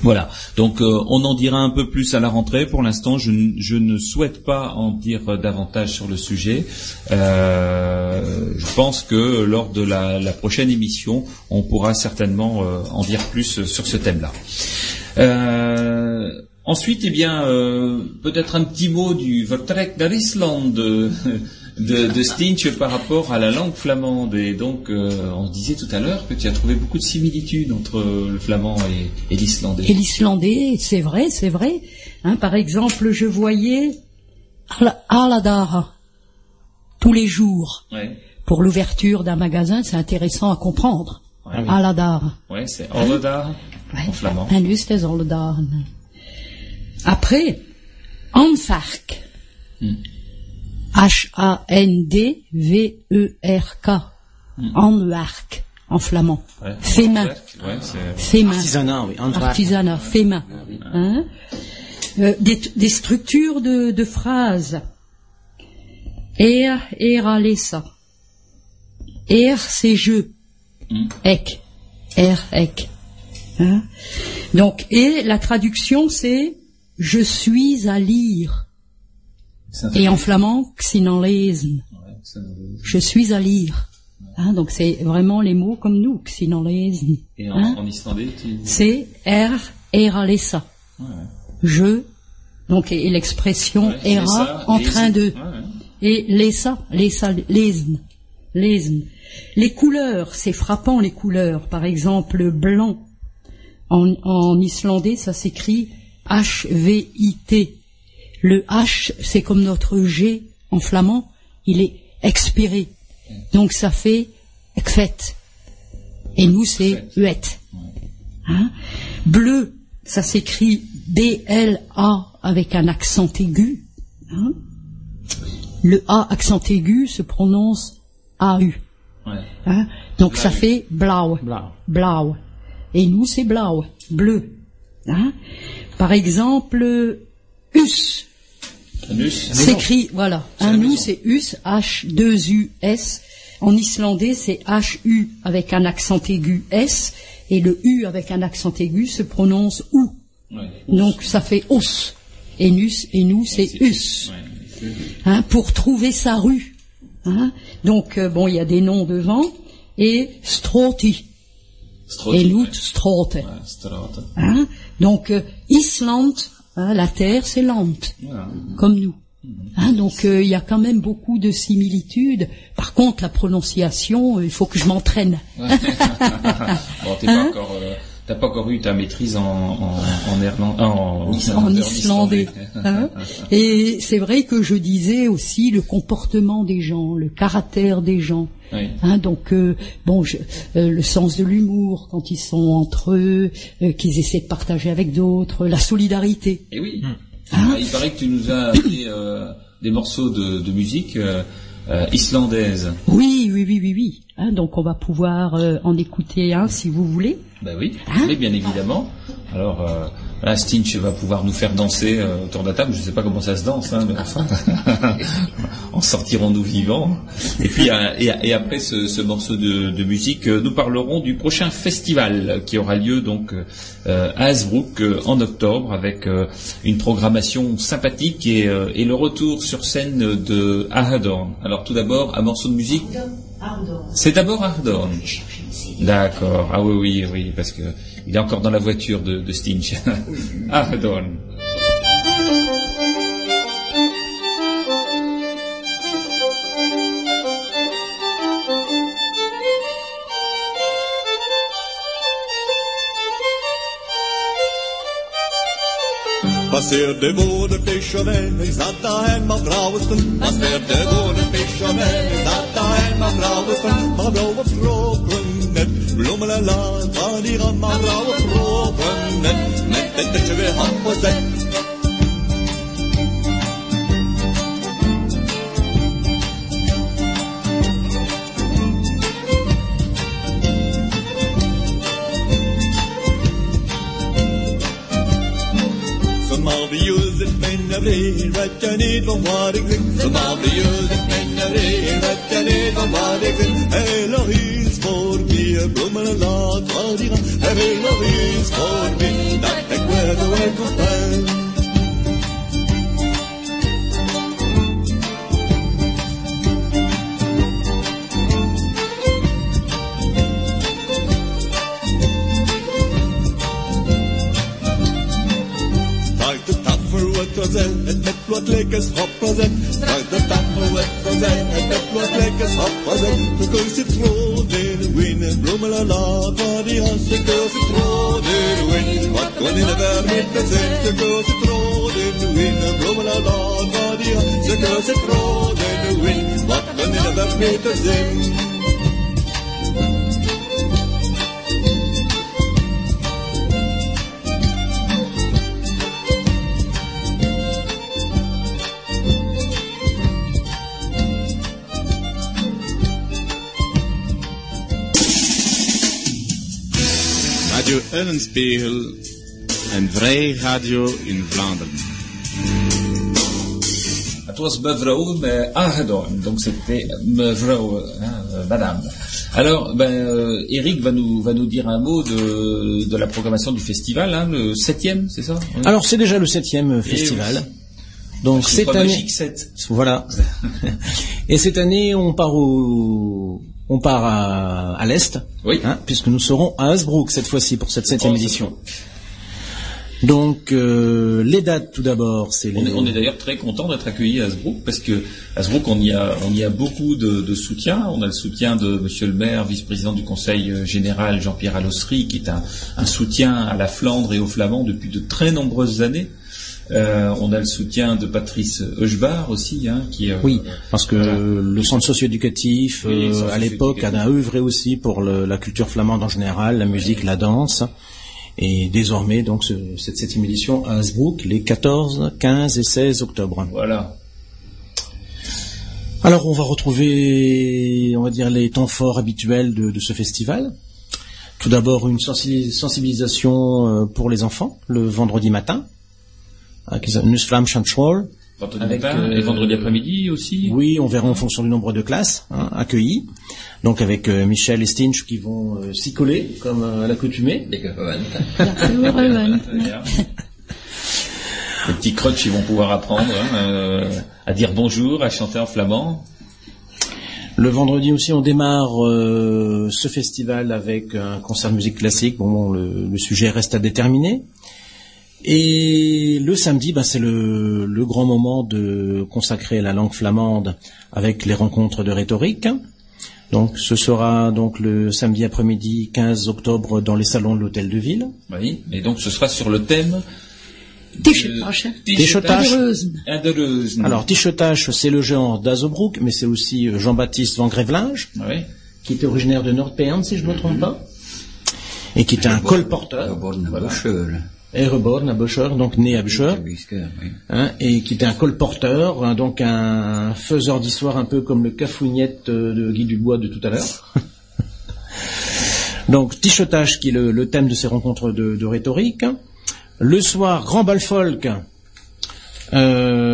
Voilà. Donc euh, on en dira un peu plus à la rentrée. Pour l'instant, je, je ne souhaite pas en dire euh, davantage sur le sujet. Euh, je pense que lors de la, la prochaine émission, on pourra certainement euh, en dire plus sur ce thème-là. Euh, ensuite, eh bien, euh, peut-être un petit mot du Vertrek d'Arisland de, de, Stinch par rapport à la langue flamande. Et donc, euh, on disait tout à l'heure que tu as trouvé beaucoup de similitudes entre le flamand et, et l'islandais. Et l'islandais, c'est vrai, c'est vrai. Hein, par exemple, je voyais Al- Aladar tous les jours. Ouais, Pour l'ouverture d'un magasin, c'est intéressant à comprendre. ouais, Aladar. ouais c'est Orlodar Ouais. en flamand. En dus, het H-A-N-D-V-E-R-K. Handwerk en flamand. Ouais. Fait main. Ouais, main. Artisanat, oui. Artisanat, fait main. Hein Euh, des, des structures de, de phrases. Er, era, lesa. Er, c'est je. Ek. Er, ek. Hein? Donc, et la traduction, c'est je suis à lire. Et en flamand, xinen lesen. Ouais, ça nous- Je suis à lire. Hein, donc c'est vraiment les mots comme nous, xinen lesen. Et en, Hein en islandais, tu... c'est er, era, lesa. Je, donc, et, et l'expression era en train de. Et lesa, lesa, lesen, lesen. Les couleurs, c'est frappant les couleurs. Par exemple, blanc. En, en islandais, ça s'écrit H-V-I-T. Le H, c'est comme notre G en flamand, il est expiré. Donc ça fait ekfet. Et nous, c'est uet. Hein? Bleu, ça s'écrit B-L-A avec un accent aigu. Hein? Le A accent aigu se prononce A-U. Ouais. Hein? Donc ça fait blau. Blau. Blau. Et nous, c'est blau, bleu. Hein? Par exemple, us Anus. s'écrit, voilà, maison. c'est us, H2US. En islandais, c'est HU avec un accent aigu S, et le U avec un accent aigu se prononce OU. Ouais. Donc ça fait os. Et nus, et nous, c'est us. Ouais. Hein, pour trouver sa rue. Hein Donc, euh, bon, il y a des noms devant. Et stroti. Stroti, Et nous, ouais. Strata. Hein Donc, euh, Island, hein, la terre, c'est Voilà. comme nous. Hein, donc, euh, il y a quand même beaucoup de similitudes. Par contre, la prononciation, euh, il faut que je m'entraîne. bon, t'es pas encore, euh, t'as pas encore eu ta maîtrise en, en, en en, en islandais. hein. Et c'est vrai que je disais aussi le comportement des gens, le caractère des gens. Oui. Hein, donc euh, bon, je- euh, le sens de l'humour quand ils sont entre eux, euh, qu'ils essaient de partager avec d'autres, la solidarité. Et oui. Hein Ah, Il paraît que tu nous as appelé euh, des morceaux de, de musique euh, euh, islandaise. Oui, oui, oui, oui, oui. Hein, donc on va pouvoir euh, en écouter un si vous voulez. Ben oui, Hein mais bien évidemment. Alors, euh, là, Stinch va pouvoir nous faire danser euh, autour de la table. Je ne sais pas comment ça se danse, hein, mais enfin, en sortirons-nous vivants. Et puis, euh, et, et après ce, ce morceau de, de musique, euh, nous parlerons du prochain festival qui aura lieu donc euh, à Hasbrook euh, en octobre avec euh, une programmation sympathique et, euh, et le retour sur scène de Ahadorn. Alors tout d'abord, un morceau de musique. C'est d'abord Hardorn. D'accord. Ah oui, oui, oui, parce que il est encore dans la voiture de, de Stinch. Hardorn. Ser de bode fischermen, ich satt daheim am grauesten. Was der de bode fischermen, ich satt daheim am grauesten. Ma blaue Frogen net, blummelala, da die ran ma blaue Frogen net. Net, net, net, wir haben je niet van wat ik zeg. Hey, nog iets voor me, bloemen en laat, waar die gaan. Hey, nog iets voor me, dat ik weer de weg wat lekkers hop zijn. Draag de tafel wat we zijn, het met wat lekkers hop zijn. De kous citroen in de wind, bloemen la la, waar die has de kous citroen in de wind. Wat kon in de wereld met zijn, de kous citroen in de wind, bloemen la la, waar die has de kous citroen in de wind. Wat kon in de wereld met zijn. Radio Eulenspiegel, een vrij radio in Vlaanderen. Het was mevrouw mais aangedaan, donc c'était mevrouw, hein, euh, madame. Alors, ben, euh, Eric va nous va nous dire un mot de, de la programmation du festival, hein, le septième, c'est ça? Oui. Alors c'est déjà le septième festival. Donc cette année, magique, sept. voilà. Et cette année, on part au, on part à, à l'est, Oui. hein, puisque nous serons à Hasbrook cette fois-ci pour cette septième Oh, édition. Donc euh, les dates tout d'abord, c'est les. On est, d'ailleurs très content d'être accueillis à Hasbrook parce que Hasbrook, on y a, on y a beaucoup de, de soutien. On a le soutien de Monsieur le maire, vice-président du Conseil euh, général Jean-Pierre Allossery, qui est un, un soutien à la Flandre et aux Flamands depuis de très nombreuses années. Euh, on a le soutien de Patrice Heuchbar aussi, hein, qui euh, Oui, parce que le centre socio-éducatif, Oui, euh, à l'époque, a œuvré aussi pour le- la culture flamande en général, la musique, la danse. Et désormais, donc, ce- cette septième édition à Hasbrook, les 14, 15 et 16 octobre. voilà. Alors, on va retrouver, on va dire, les temps forts habituels de, de ce festival. Tout d'abord, une sensi- sensibilisation pour les enfants, le vendredi matin. Nussflammschan School. Vendredi Avec, matin euh, et vendredi après-midi aussi. Oui, on verra en fonction du nombre de classes hein, accueillies. Donc avec euh, Michel et Stinch qui vont euh, s'y coller, comme euh, à l'accoutumée. Les petits crutch, ils vont pouvoir apprendre hein, euh, à dire bonjour, à chanter en flamand. Le vendredi aussi, on démarre euh, ce festival avec un concert de musique classique. Bon, bon, le, le sujet reste à déterminer. Et le samedi, ben, c'est le, le grand moment de consacrer la langue flamande avec les rencontres de rhétorique. Donc, ce sera donc le samedi après-midi 15 octobre dans les salons de l'hôtel de ville. Oui, et donc ce sera sur le thème. Indereusen. Alors, Tichotache, c'est le genre d'Azobrook, mais c'est aussi euh, Jean-Baptiste Van Grevelinge, oui. qui était originaire de Nord-Péan, si je ne me trompe pas, et qui était un colporteur. Geboren in Buscheulen. Et reborn à Boucher, donc né à oui. hein, et qui était un colporteur, hein, donc un faiseur d'histoire un peu comme le cafouignette euh, de Guy Dubois de tout à l'heure. donc Tichotage qui est le, le thème de ces rencontres de, de rhétorique. Le soir, grand bal folk. euh,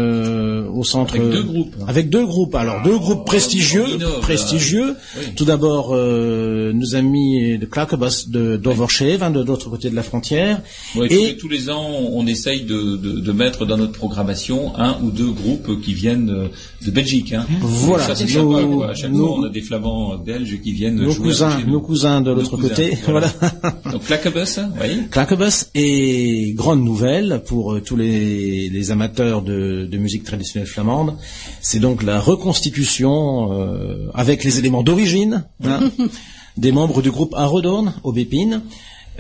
au centre Avec deux groupes. avec deux groupes alors deux groupes prestigieux innove, prestigieux oui. tout d'abord euh, nos amis de Klakebos de d'Overshave hein, de l'autre côté de la frontière Ouais, et tous les ans, on essaye de, de, de mettre dans notre programmation un ou deux groupes qui viennent euh, de Belgique. Hein. Voilà. Ça, c'est sympa, quoi. À chaque nos- fois, on a des flamands belges qui viennent nos jouer cousins, nos cousins de l'autre côté, voilà. Donc, hein, oui. Claquebus et grande nouvelle pour euh, tous les, les amateurs de, de musique traditionnelle flamande, c'est donc la reconstitution euh, avec les éléments d'origine hein, des membres du groupe Arodorn au Bépine.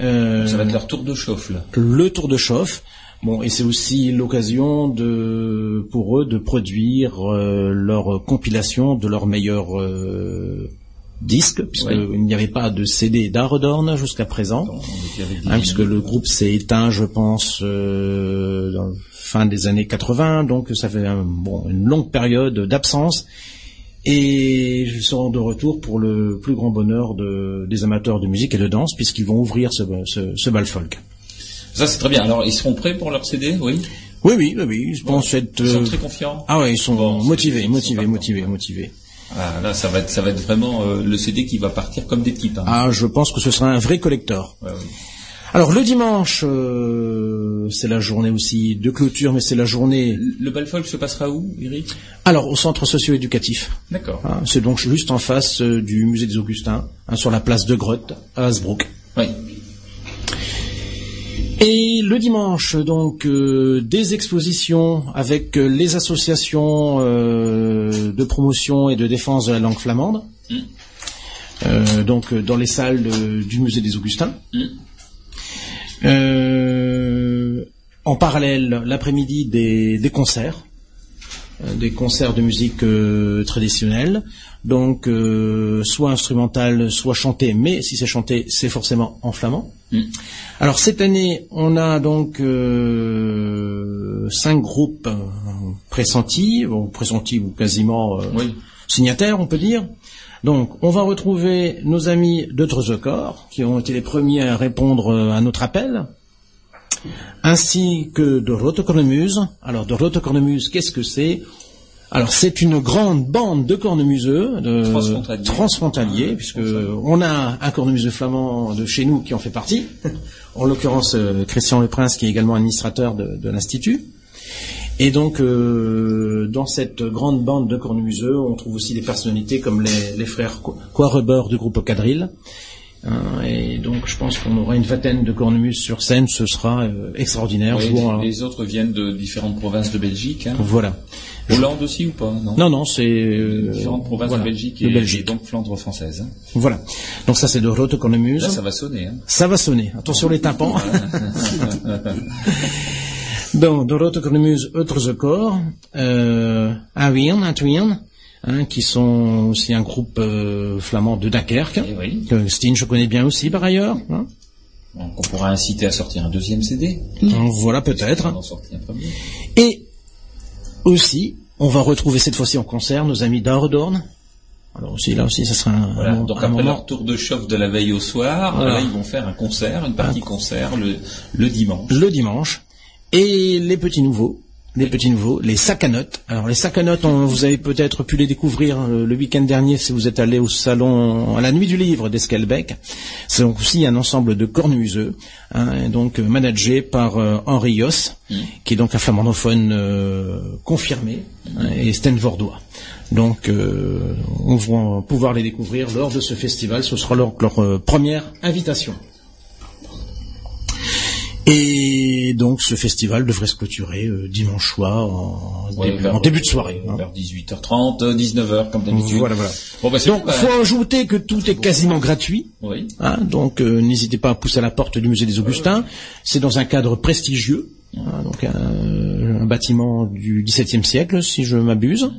Euh, Ça va être leur tour de chauffe, là. le tour de chauffe. Bon, et c'est aussi l'occasion de, pour eux de produire euh, leur compilation de leurs meilleurs euh, disques, puisqu'il Oui. n'y avait pas de CD d'Arodorn jusqu'à présent. Hein, puisque le groupe s'est éteint, je pense, euh, dans fin des années 80, donc ça fait un- bon, une longue période d'absence. Et ils seront de retour pour le plus grand bonheur de- des amateurs de musique et de danse, puisqu'ils vont ouvrir ce, ce, ce bal folk. Ça, c'est très bien. Alors, ils seront prêts pour leur CD, oui? Oui, oui, oui, oui, je pense être... Ils sont euh, très confiants. Ah ouais, ils sont Bon, motivés, sont motivés, motivés, motivés. Ah, là, ça va être, ça va être vraiment euh, le CD qui va partir comme des petits pains. Ah, je pense que ce sera un vrai collector. Ouais. Alors le dimanche, euh, c'est la journée aussi de clôture, mais c'est la journée... Le bal folk se passera où, Eric? Alors, au centre socio-éducatif. D'accord. Hein, c'est donc juste en face euh, du musée des Augustins, hein, sur la place de Grotte, à Hasbrook. Oui. Et le dimanche, donc, euh, des expositions avec les associations de promotion et de défense de la langue flamande. Mm. Donc, dans les salles du musée des Augustins. Mm. Euh, en parallèle, l'après-midi, des, des concerts. Euh, des concerts de musique euh, traditionnelle, donc euh, soit instrumental, soit chanté, mais si c'est chanté, c'est forcément en flamand. Mm. Alors cette année, on a donc euh, cinq groupes pressentis, ou pressentis ou quasiment Oui. signataires, on peut dire. Donc, on va retrouver nos amis de Trezecor, qui ont été les premiers à répondre euh, à notre appel, ainsi que de Rotocornemuse. Alors, de Rotocornemuse, qu'est-ce que c'est? Alors c'est une grande bande de cornemuseux, de Transfrontaliers. transfrontaliers, puisque on a un cornemuseux flamand de chez nous qui en fait partie, en l'occurrence euh, Christian Le Prince qui est également administrateur de, de l'institut. Et donc euh, dans cette grande bande de cornemuseux, on trouve aussi des personnalités comme les, les frères Quareber du groupe Quadrille. Hein, et donc je pense qu'on aura une vingtaine de cornemuses sur scène, ce sera euh, extraordinaire. Jouant les autres viennent de différentes provinces de Belgique. Hein. Voilà. Hollande aussi ou pas? Non. Non, non, c'est euh, Différentes provinces voilà, de Belgique de et, Belgique. et donc Flandre française. hein. Voilà. Donc ça c'est de Rote Cornemuse. Là, ça va sonner. Hein. Ça va sonner. Attention les tympans. Donc, de Rote Cornemuse, Autres Corps, euh, Awien, Atwien, hein, qui sont aussi un groupe euh, flamand de Dunkerque. Eh oui. Que Steen, je connais bien aussi par ailleurs. hein. Donc, on pourra inciter à sortir un deuxième CD. Voilà peut-être. Et aussi, on va retrouver cette fois-ci en concert nos amis d'Ardorn. Alors aussi, là aussi, ça sera un, Voilà. un- Donc un après moment. leur tour de chauffe de la veille au soir, Voilà. là, ils vont faire un concert, une partie concert le, le dimanche. le dimanche. Et les petits nouveaux, les petits nouveaux, les sacs à notes. Alors les sacs à notes, on- vous avez peut-être pu les découvrir euh, le week-end dernier si vous êtes allé au salon à la nuit du livre d'Esquelbec. C'est donc aussi un ensemble de cornemuseux, hein, donc euh, managé par euh, Henri Yoss, qui est donc un flamandophone confirmé hein, et stenvordois. Donc, on va pouvoir les découvrir lors de ce festival. Ce sera leur, leur, première invitation. Et donc ce festival devrait se clôturer euh, dimanche soir en, Ouais, début, vers- en début de soirée. hein. Vers 18h30, euh, 19h comme d'habitude. Voilà, voilà. Bon, bah, c'est Donc, faut ajouter que tout est quasiment gratuit. Oui. hein, donc, euh, n'hésitez pas à pousser à la porte du musée des Augustins. C'est dans un cadre prestigieux, hein, donc un, un bâtiment du XVIIe siècle, si je m'abuse.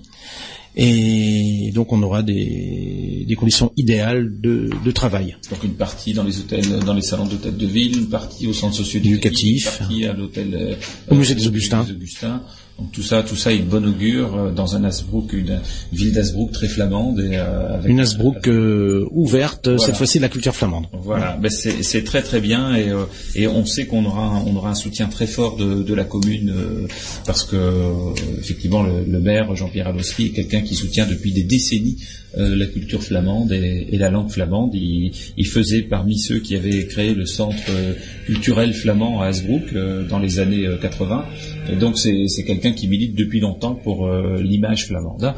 Et donc, on aura des, des conditions idéales de, de travail. Donc une partie dans les hôtels, dans les salons d'hôtel de ville, une partie au centre socio Éducatif. une partie à l'hôtel euh, Au musée des Augustins. des Augustins. Donc tout ça, tout ça est de bon augure euh, dans un Asbrook, une ville d'Asbrook très flamande et euh, avec Une Asbrook euh, ouverte, Voilà. cette fois-ci de la culture flamande. Voilà, ben c'est très très bien et, euh, et on sait qu'on aura un- on aura un soutien très fort de, de la commune euh, parce que euh, effectivement le, le maire Jean-Pierre Alosky est quelqu'un qui soutient depuis des décennies euh, la culture flamande et, et la langue flamande. Il, il faisait parmi ceux qui avaient créé le centre euh, culturel flamand à Hasbrook euh, dans les années euh, 80. Et donc c'est c'est quelqu'un qui milite depuis longtemps pour euh, l'image flamande.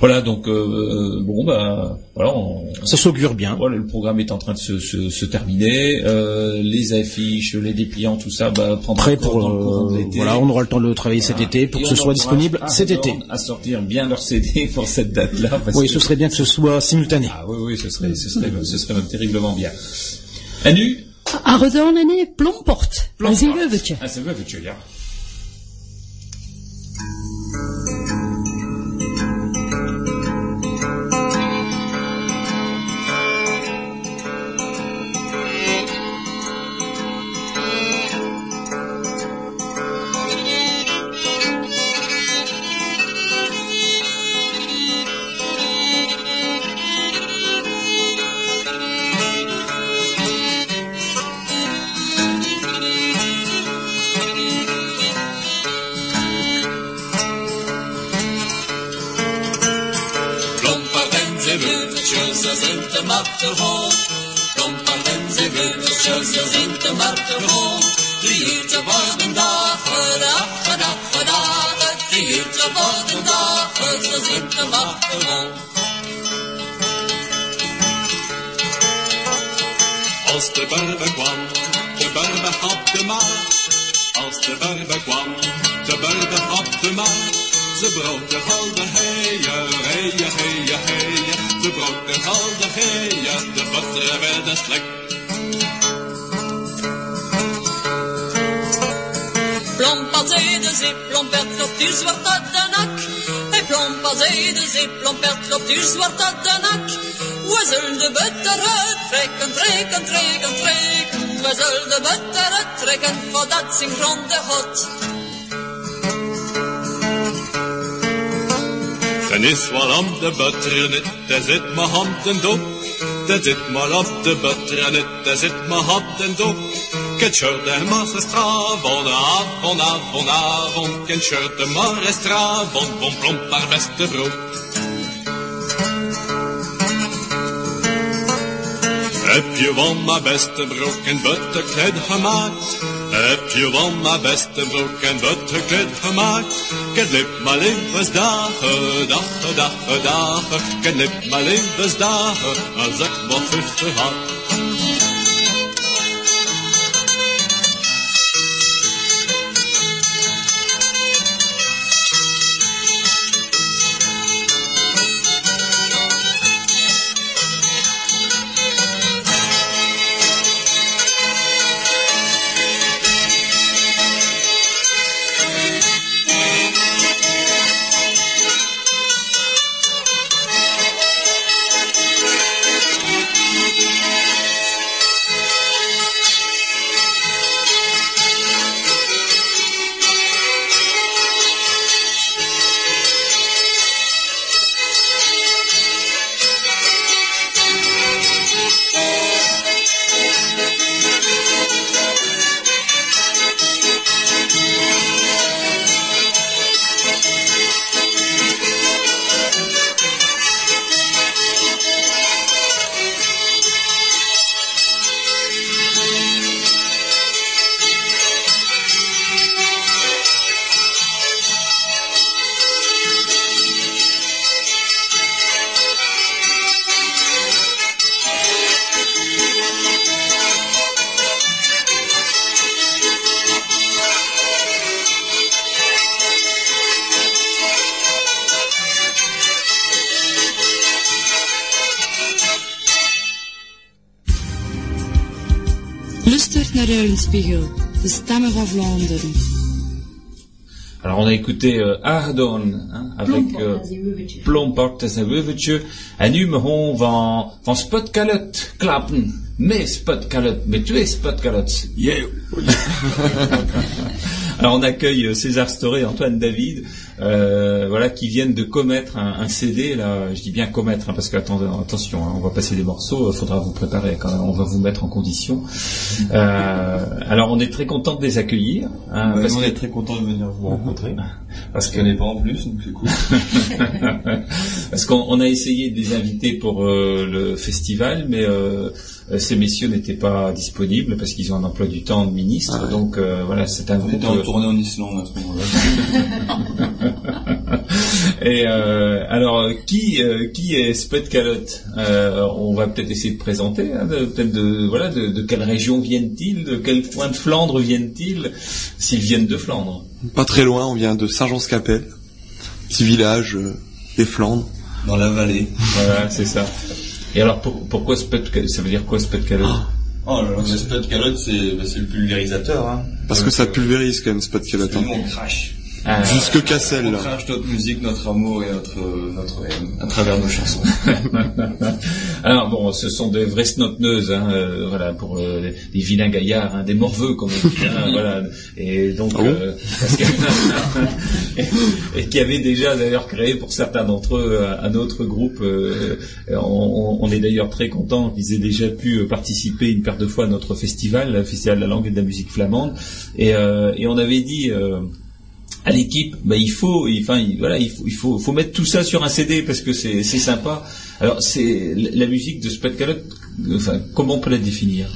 Voilà donc bon bah voilà on, Ça s'augure bien. voilà, le programme est en train de se, se, se terminer. Les affiches, les dépliants, tout ça, bah, prendra Prêt pour voilà, on aura le temps de le travailler cet été pour Et que ce soit disponible cet été. Redorn À sortir bien leur CD pour cette date-là. parce Oui, que- ce serait bien ce soit simultané. Ah oui, oui, ce serait, ce serait, ce serait même terriblement bien. Anu À redorn ane plomporte. Plomporte. Ah, c'est vrai, veux-tu, De matte vol, kom dem sie wird es schön, sie de matte vol. Die Hirte worden da, hör ab, dagen, ab, hör ab, die Hirte wollen da, hör, sie sind. Als de Berber kwam, de Berber had de maat. Als de Berber kwam, de Berber had de maat. Ze brood de gouden heier, heier, heier, heier. Ze brood de heeën, de butter werd een slek. Plompazee zee, plompert op du zwart uit de nak. Hey, plompazee zee, plompert op du zwart uit de nak. We zullen de butter uittrekken, trekken, trekken, trekken. We zullen de butter uittrekken, voordat zijn gronden hot. En is wel om de butter daar zit mijn hand en dop. Daar zit maar op de butter daar zit mijn hand en dop. Ken shirt de avond, avond, avond, avond. Ken shirt de avond, bom plomp haar beste broek. Heb je wel mijn beste broek en butterkleed gemaakt? Heb je wel mijn beste broek en butterkleed gemaakt? Ken lip mijn levensdagen, dagen, dagen, dagen. Ken lip mijn levensdagen, als ik maar vijftig had. De van Vlaanderen. Alors on a écouté euh, Ardon hein, avec euh, Plompart en zijn weuvetje. En nu mogen van, van Spotkalot klappen. Met Spotkalot, met twee Spotkalot. Yeah. Alors on accueille euh, César Storé, Antoine David, euh, voilà, qui viennent de commettre un, un CD. Là, je dis bien commettre, hein, parce que attendez, attention, hein, on va passer des morceaux. Il faudra vous préparer quand même. On va vous mettre en condition. Euh, alors on est très content de les accueillir. hein, parce on que- est très content de venir vous rencontrer. parce Je que connais pas en plus, donc c'est cool. Parce qu'on on a essayé de les inviter pour euh, le festival, mais euh, euh, ces messieurs n'étaient pas disponibles parce qu'ils ont un emploi du temps de ministre. Donc euh, voilà, c'est un On groupe. était en euh, tournée en Islande à ce moment-là. Et euh, alors, qui euh, qui est Spud Calotte Euh, On va peut-être essayer de présenter. hein, de- peut-être de voilà, de, de quelle région viennent-ils De quel coin de Flandre viennent-ils S'ils viennent de Flandre? Pas très loin, on vient de Saint-Jean-Scapelle, petit village euh, des Flandres. Dans la vallée. Voilà, c'est ça. Et alors, pour- pourquoi Spud Calotte Ça veut dire quoi Spud Calotte Oh, le le spot calotte, c'est bah, c'est le pulvérisateur. Hein. Parce que ça pulvérise quand même ce pot calotte. On crache. Jusque Cassel, On crache notre musique, notre amour et notre, euh, notre haine à travers nos chansons. Alors bon, ce sont des vraies snotneuses, hein, euh, voilà, pour euh, des, vilains gaillards, hein, des morveux comme on dit, hein, voilà. Et donc, Ah bon euh, parce que- et, et qui avait déjà d'ailleurs créé pour certains d'entre eux un, un autre groupe. euh, on, on est d'ailleurs très content qu'ils aient déjà pu euh, participer une paire de fois à notre festival, le festival de la langue et de la musique flamande. Et, euh, et on avait dit. À l'équipe, bah, il faut, il- enfin, il- voilà, il faut, il faut, faut mettre tout ça sur un CD parce que c'est, sympa. Alors, c'est la musique de Spud Calotte, enfin, comment on peut la définir?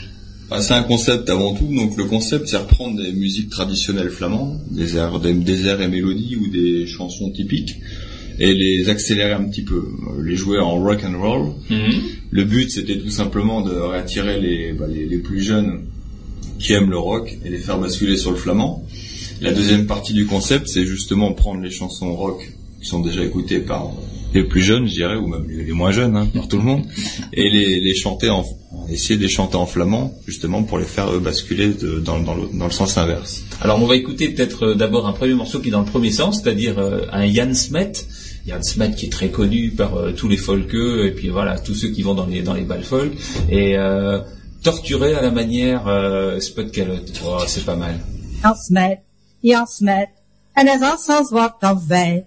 Ah, c'est un concept avant tout. Donc le concept, c'est reprendre des musiques traditionnelles flamandes, des airs, des, des airs et mélodies ou des chansons typiques, et les accélérer un petit peu, les jouer en rock and roll. Le but, c'était tout simplement de réattirer les, bah, les, les plus jeunes qui aiment le rock et les faire basculer sur le flamand. La deuxième partie du concept, c'est justement prendre les chansons rock qui sont déjà écoutées par les plus jeunes, je dirais, ou même les moins jeunes, hein, par tout le monde, et les, les chanter en, essayer de les chanter en flamand, justement pour les faire eux, basculer de- dans, dans, le, dans le sens inverse. Alors, on va écouter peut-être euh, d'abord un premier morceau qui est dans le premier sens, c'est-à-dire euh, un Jan Smet. Jan Smet qui est très connu par euh, tous les folkeux et puis voilà tous ceux qui vont dans les dans les balles folk et euh, torturé à la manière euh, Spud Calotte. Oh, c'est pas mal. Jan Smet, Jan Smet, en is als wat dan wij.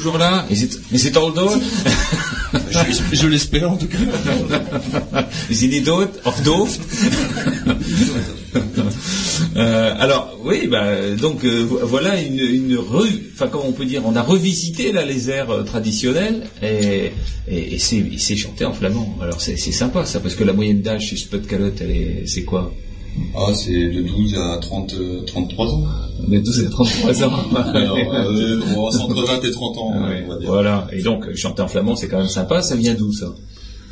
Toujours là Is it, is it all done je, je l'espère en tout cas. Is it done Of doof Euh, alors oui, bah, donc euh, vo- voilà une, une re- enfin comment on peut dire, on a revisité là les airs euh, traditionnels et, et, et c'est chanté en flamand. Alors c'est c'est sympa ça parce que la moyenne d'âge chez Spot Calotte, elle est c'est quoi? Ah, c'est de 12 à 30, euh, 33 ans. De 12 à 33 ans. Alors, euh, on va entre 20 et 30 ans, Ouais, on va dire. Voilà. Et donc euh, chanter en flamand, c'est quand même sympa. Ça vient d'où ça?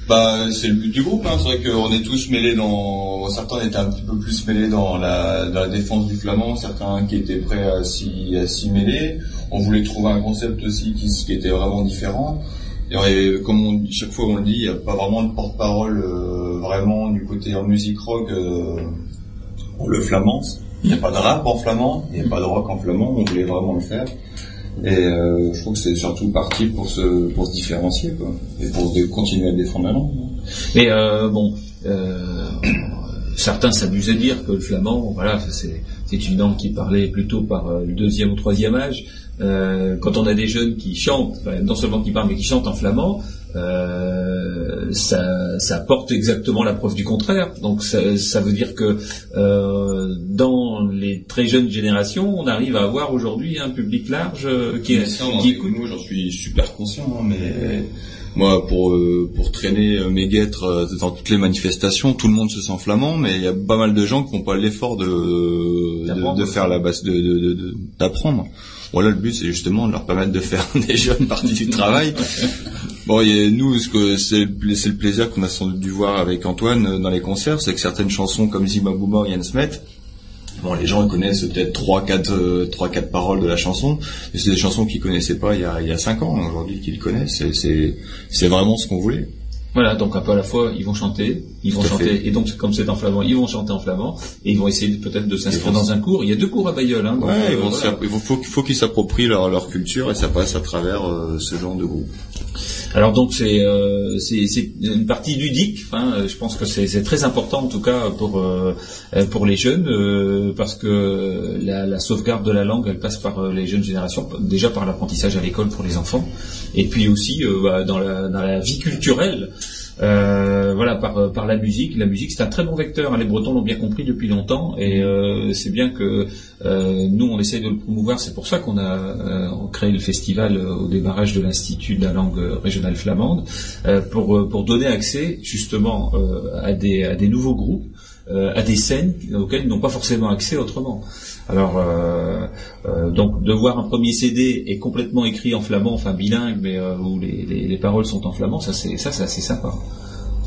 Bah, c'est le but du groupe, hein. c'est vrai qu'on est tous mêlés dans, certains étaient un petit peu plus mêlés dans la, dans la défense du flamand, certains qui étaient prêts à s'y, à s'y mêler. On voulait trouver un concept aussi qui, qui était vraiment différent. Et, on- comme on, chaque fois on le dit, il n'y a pas vraiment de porte-parole euh, vraiment du côté en musique rock euh, pour le flamand. Il n'y a pas de rap en flamand, il n'y a pas de rock en flamand, on voulait vraiment le faire. Et euh, je trouve que c'est surtout parti pour se, pour se différencier, quoi. Et pour continuer à défendre la langue. Mais euh, bon, euh, certains s'amusent à dire que le flamand, voilà, c'est une langue qui parlée plutôt par le deuxième ou troisième âge. Quand on a des jeunes qui chantent, non seulement qui parlent, mais qui chantent en flamand, euh, ça, ça apporte exactement la preuve du contraire. Donc ça, ça veut dire que euh, dans les très jeunes générations, on arrive à avoir aujourd'hui un public large euh, qui, ça, en qui est- écoute. moi, j'en suis super conscient, hein, mais moi, pour euh, pour traîner mes guêtres dans toutes les manifestations, tout le monde se sent flamand, mais il y a pas mal de gens qui n'ont pas l'effort de, de de faire la base, de d'apprendre. Voilà, le but, c'est justement de leur permettre de faire des jeunes parties du travail. Bon, et nous, ce que c'est le, plaisir qu'on a sans doute dû voir avec Antoine euh, dans les concerts, c'est que certaines chansons comme Zima Bouma, Yann Smet, Bon, les gens connaissent peut-être trois, quatre, euh, trois, quatre paroles de la chanson, mais c'est des chansons qu'ils connaissaient pas il y a, il y a cinq ans. Aujourd'hui, qu'ils connaissent, c'est, vraiment ce qu'on voulait. Voilà, donc un peu à la fois, ils vont chanter, ils vont chanter, fait. et donc comme c'est en flamand, ils vont chanter en flamand, et ils vont essayer peut-être de s'inscrire dans un cours. Il y a deux cours à Bayeul, hein. donc, Ouais, euh, voilà. il faut, faut, faut qu'ils s'approprient leur, leur culture et ça passe à travers euh, ce genre de groupe. Alors donc c'est euh, c'est une partie ludique. Hein, je pense que c'est très important en tout cas pour euh, pour les jeunes euh, parce que la, la sauvegarde de la langue elle passe par euh, les jeunes générations déjà par l'apprentissage à l'école pour les enfants et puis aussi euh, bah, dans la dans la vie culturelle. Euh, voilà par par la musique. La musique c'est un très bon vecteur. hein. Les Bretons l'ont bien compris depuis longtemps et euh, c'est bien que euh, nous on essaye de le promouvoir. C'est pour ça qu'on a euh, créé le festival euh, au démarrage de l'institut de la langue régionale flamande euh, pour euh, donner accès justement euh, à des nouveaux groupes euh, à des scènes auxquelles ils n'ont pas forcément accès autrement. Alors, euh, euh, donc, de voir un premier CD est complètement écrit en flamand, enfin bilingue, mais euh, où les, les, les paroles sont en flamand, ça c'est ça c'est assez sympa.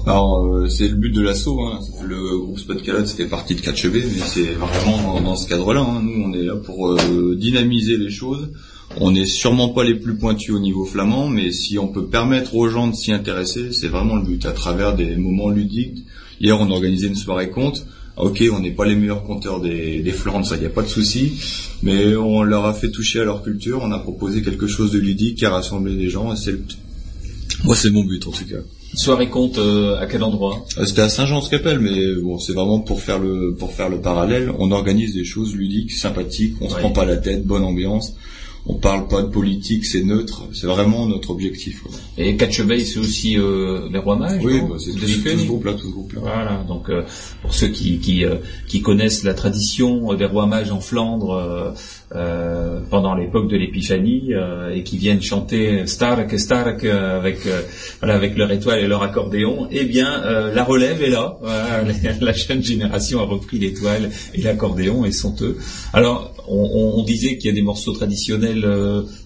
Alors euh, c'est le but de l'assaut. Hein. Le groupe Spot Calotte fait partie de 4 mais c'est vraiment dans, ce cadre-là. hein. Nous on est là pour euh, dynamiser les choses. On n'est sûrement pas les plus pointus au niveau flamand, mais si on peut permettre aux gens de s'y intéresser, c'est vraiment le but à travers des moments ludiques. Hier on a organisé une soirée conte. Ok, on n'est pas les meilleurs conteurs des, des Flandres, ça y a pas de souci, mais on leur a fait toucher à leur culture. On a proposé quelque chose de ludique qui a rassemblé les gens. Et c'est le... Moi c'est mon but en tout cas. Soirée compte euh, à quel endroit? Euh, C'était à Saint-Jean-Scapelle, mais bon, c'est vraiment pour faire le pour faire le parallèle. On organise des choses ludiques, sympathiques. On se Ouais. prend pas la tête, bonne ambiance. On parle pas de politique, c'est neutre. C'est vraiment notre objectif. quoi. Et Catcheveil, c'est aussi euh, les rois mages. Oui, bah, c'est tout, tout ce groupe-là, tout ce groupe-là. Voilà, donc euh, pour ceux qui qui, euh, qui connaissent la tradition des rois mages en Flandre euh, pendant l'époque de l'Épiphanie euh, et qui viennent chanter Stark Stark euh, avec euh, voilà avec leur étoile et leur accordéon, eh bien euh, la relève est là. La jeune génération a repris l'étoile et l'accordéon et sont eux. Alors on, on- on disait qu'il y a des morceaux traditionnels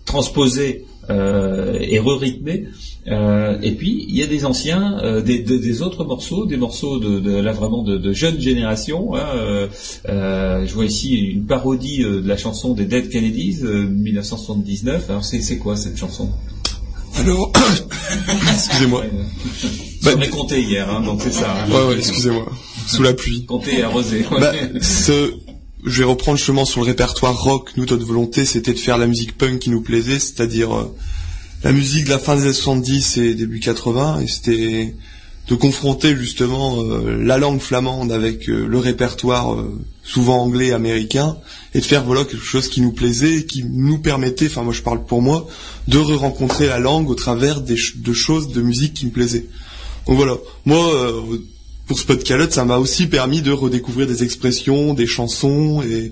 transposés euh, et re-rythmés. Euh, et puis il y a des anciens, euh, des, des- des autres morceaux, des morceaux de, de là vraiment de, de jeunes générations. hein, je vois ici une parodie de la chanson des Dead Kennedys, euh, 1979. Alors c'est quoi cette chanson? Alors, excusez-moi. Bah, J'aurais compté hier, hein, donc c'est ça. hein. Ouais, ouais, excusez-moi. Sous la pluie. Compter et arroser. Bah, ce, je vais reprendre justement sur le répertoire rock. Nous, notre volonté, c'était de faire la musique punk qui nous plaisait, c'est-à-dire euh, la musique de la fin des années 70 et début 80, et c'était de confronter justement euh, la langue flamande avec euh, le répertoire souvent anglais, américain, et de faire voilà quelque chose qui nous plaisait, qui nous permettait, enfin moi je parle pour moi, de re-rencontrer la langue au travers des de choses de musique qui me plaisaient. Donc voilà, moi pour Spot Calotte, ça m'a aussi permis de redécouvrir des expressions, des chansons et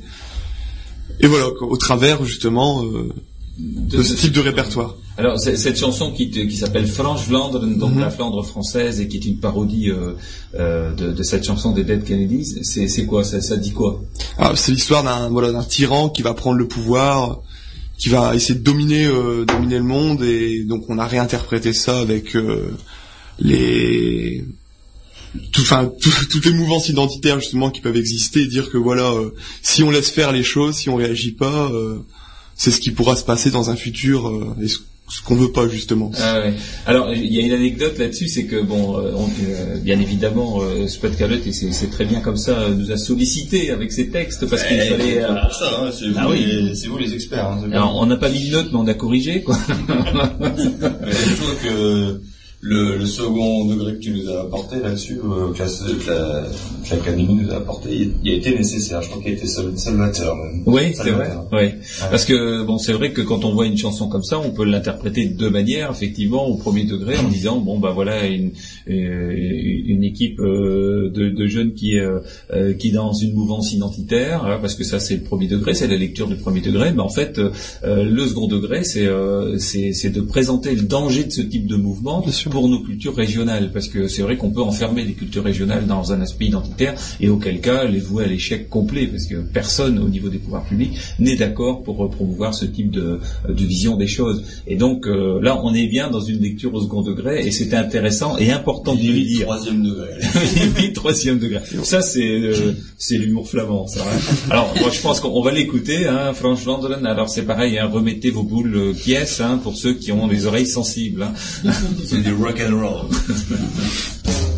et voilà au travers justement euh, de, ce type de répertoire. Alors cette chanson qui, s'appelle Franche Vlaanderen, donc Mhm. la Flandre française, et qui est une parodie euh, euh, de, de cette chanson des Dead Kennedys, c'est quoi? Ça, ça dit quoi? Ah, c'est l'histoire d'un voilà d'un tyran qui va prendre le pouvoir, qui va essayer de dominer dominer le monde et donc on a réinterprété ça avec les tout- enfin tout- toutes les mouvances identitaires justement qui peuvent exister et dire que voilà euh, si on laisse faire les choses, si on réagit pas, euh, c'est ce qui pourra se passer dans un futur euh, et ce, ce qu'on veut pas justement. Ah ouais. Alors il y a une anecdote là-dessus, c'est que bon, euh, on- euh, bien évidemment, euh, Spot Calotte, et c'est très bien comme ça, euh, nous a sollicité avec ses textes parce qu'il Eh, fallait. c'est euh, pour ça, hein, c'est vous ah oui. les- c'est vous les experts, hein. Alors, on n'a pas mis de notes, mais on a corrigé quoi. Mais je trouve que le, le second degré que tu nous as apporté là-dessus, euh, que la- que la- que l'Académie nous a apporté, il, il a été nécessaire. Je crois qu'il a été sal- salvateur même. Oui, c'est vrai. Salvateur. Oui. Parce que bon, c'est vrai que quand on voit une chanson comme ça, on peut l'interpréter de deux manières, effectivement, au premier degré, en disant bon bah voilà une euh, une équipe euh, de, de jeunes qui euh, qui dans une mouvance identitaire, hein, parce que ça c'est le premier degré, c'est la lecture du premier degré, mais en fait euh, le second degré c'est euh, c'est c'est de présenter le danger de ce type de mouvement pour nos cultures régionales, parce que c'est vrai qu'on peut enfermer les cultures régionales dans un aspect identitaire et auquel cas les vouer à l'échec complet, parce que personne au niveau des pouvoirs publics n'est d'accord pour promouvoir ce type de, de vision des choses. Et donc euh, là, on est bien dans une lecture au second degré, et c'était intéressant et important de le dire. Troisième degré. Oui, troisième degré. Ça, c'est euh, c'est l'humour flamand, ça. hein. Alors, moi, je pense qu'on va l'écouter, hein, Vlaanderen. Alors, c'est pareil, hein, remettez vos boules euh, pièces hein, pour ceux qui ont les oreilles sensibles. Hein. Rock and roll.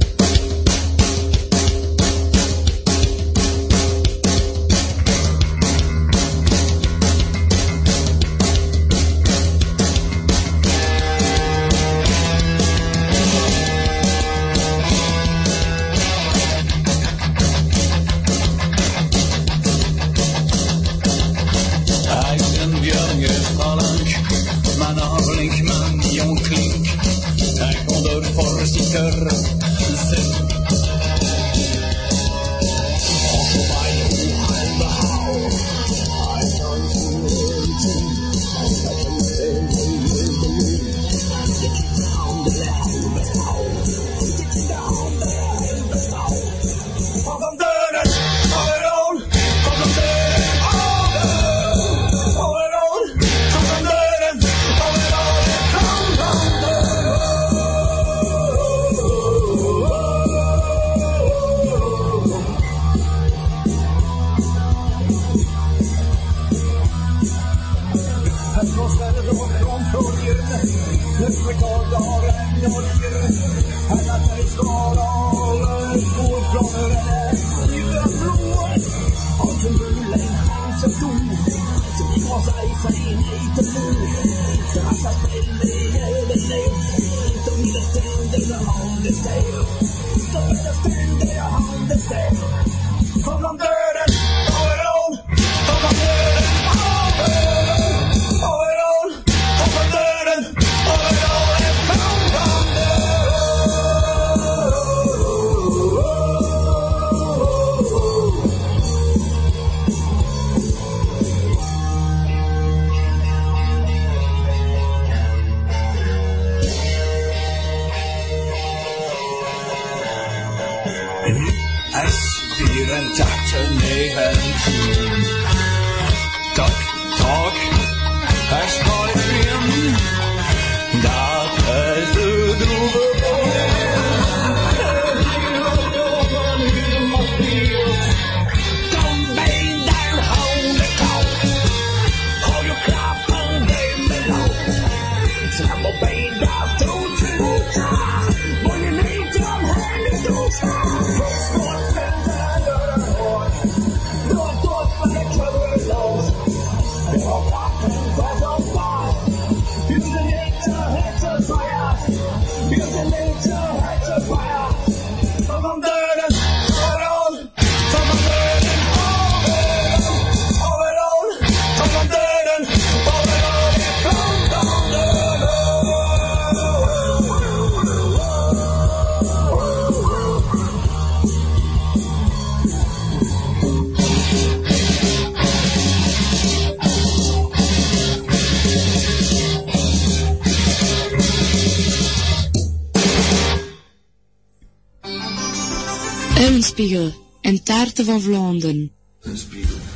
Eulenspiegel en taarten van Vlaanderen.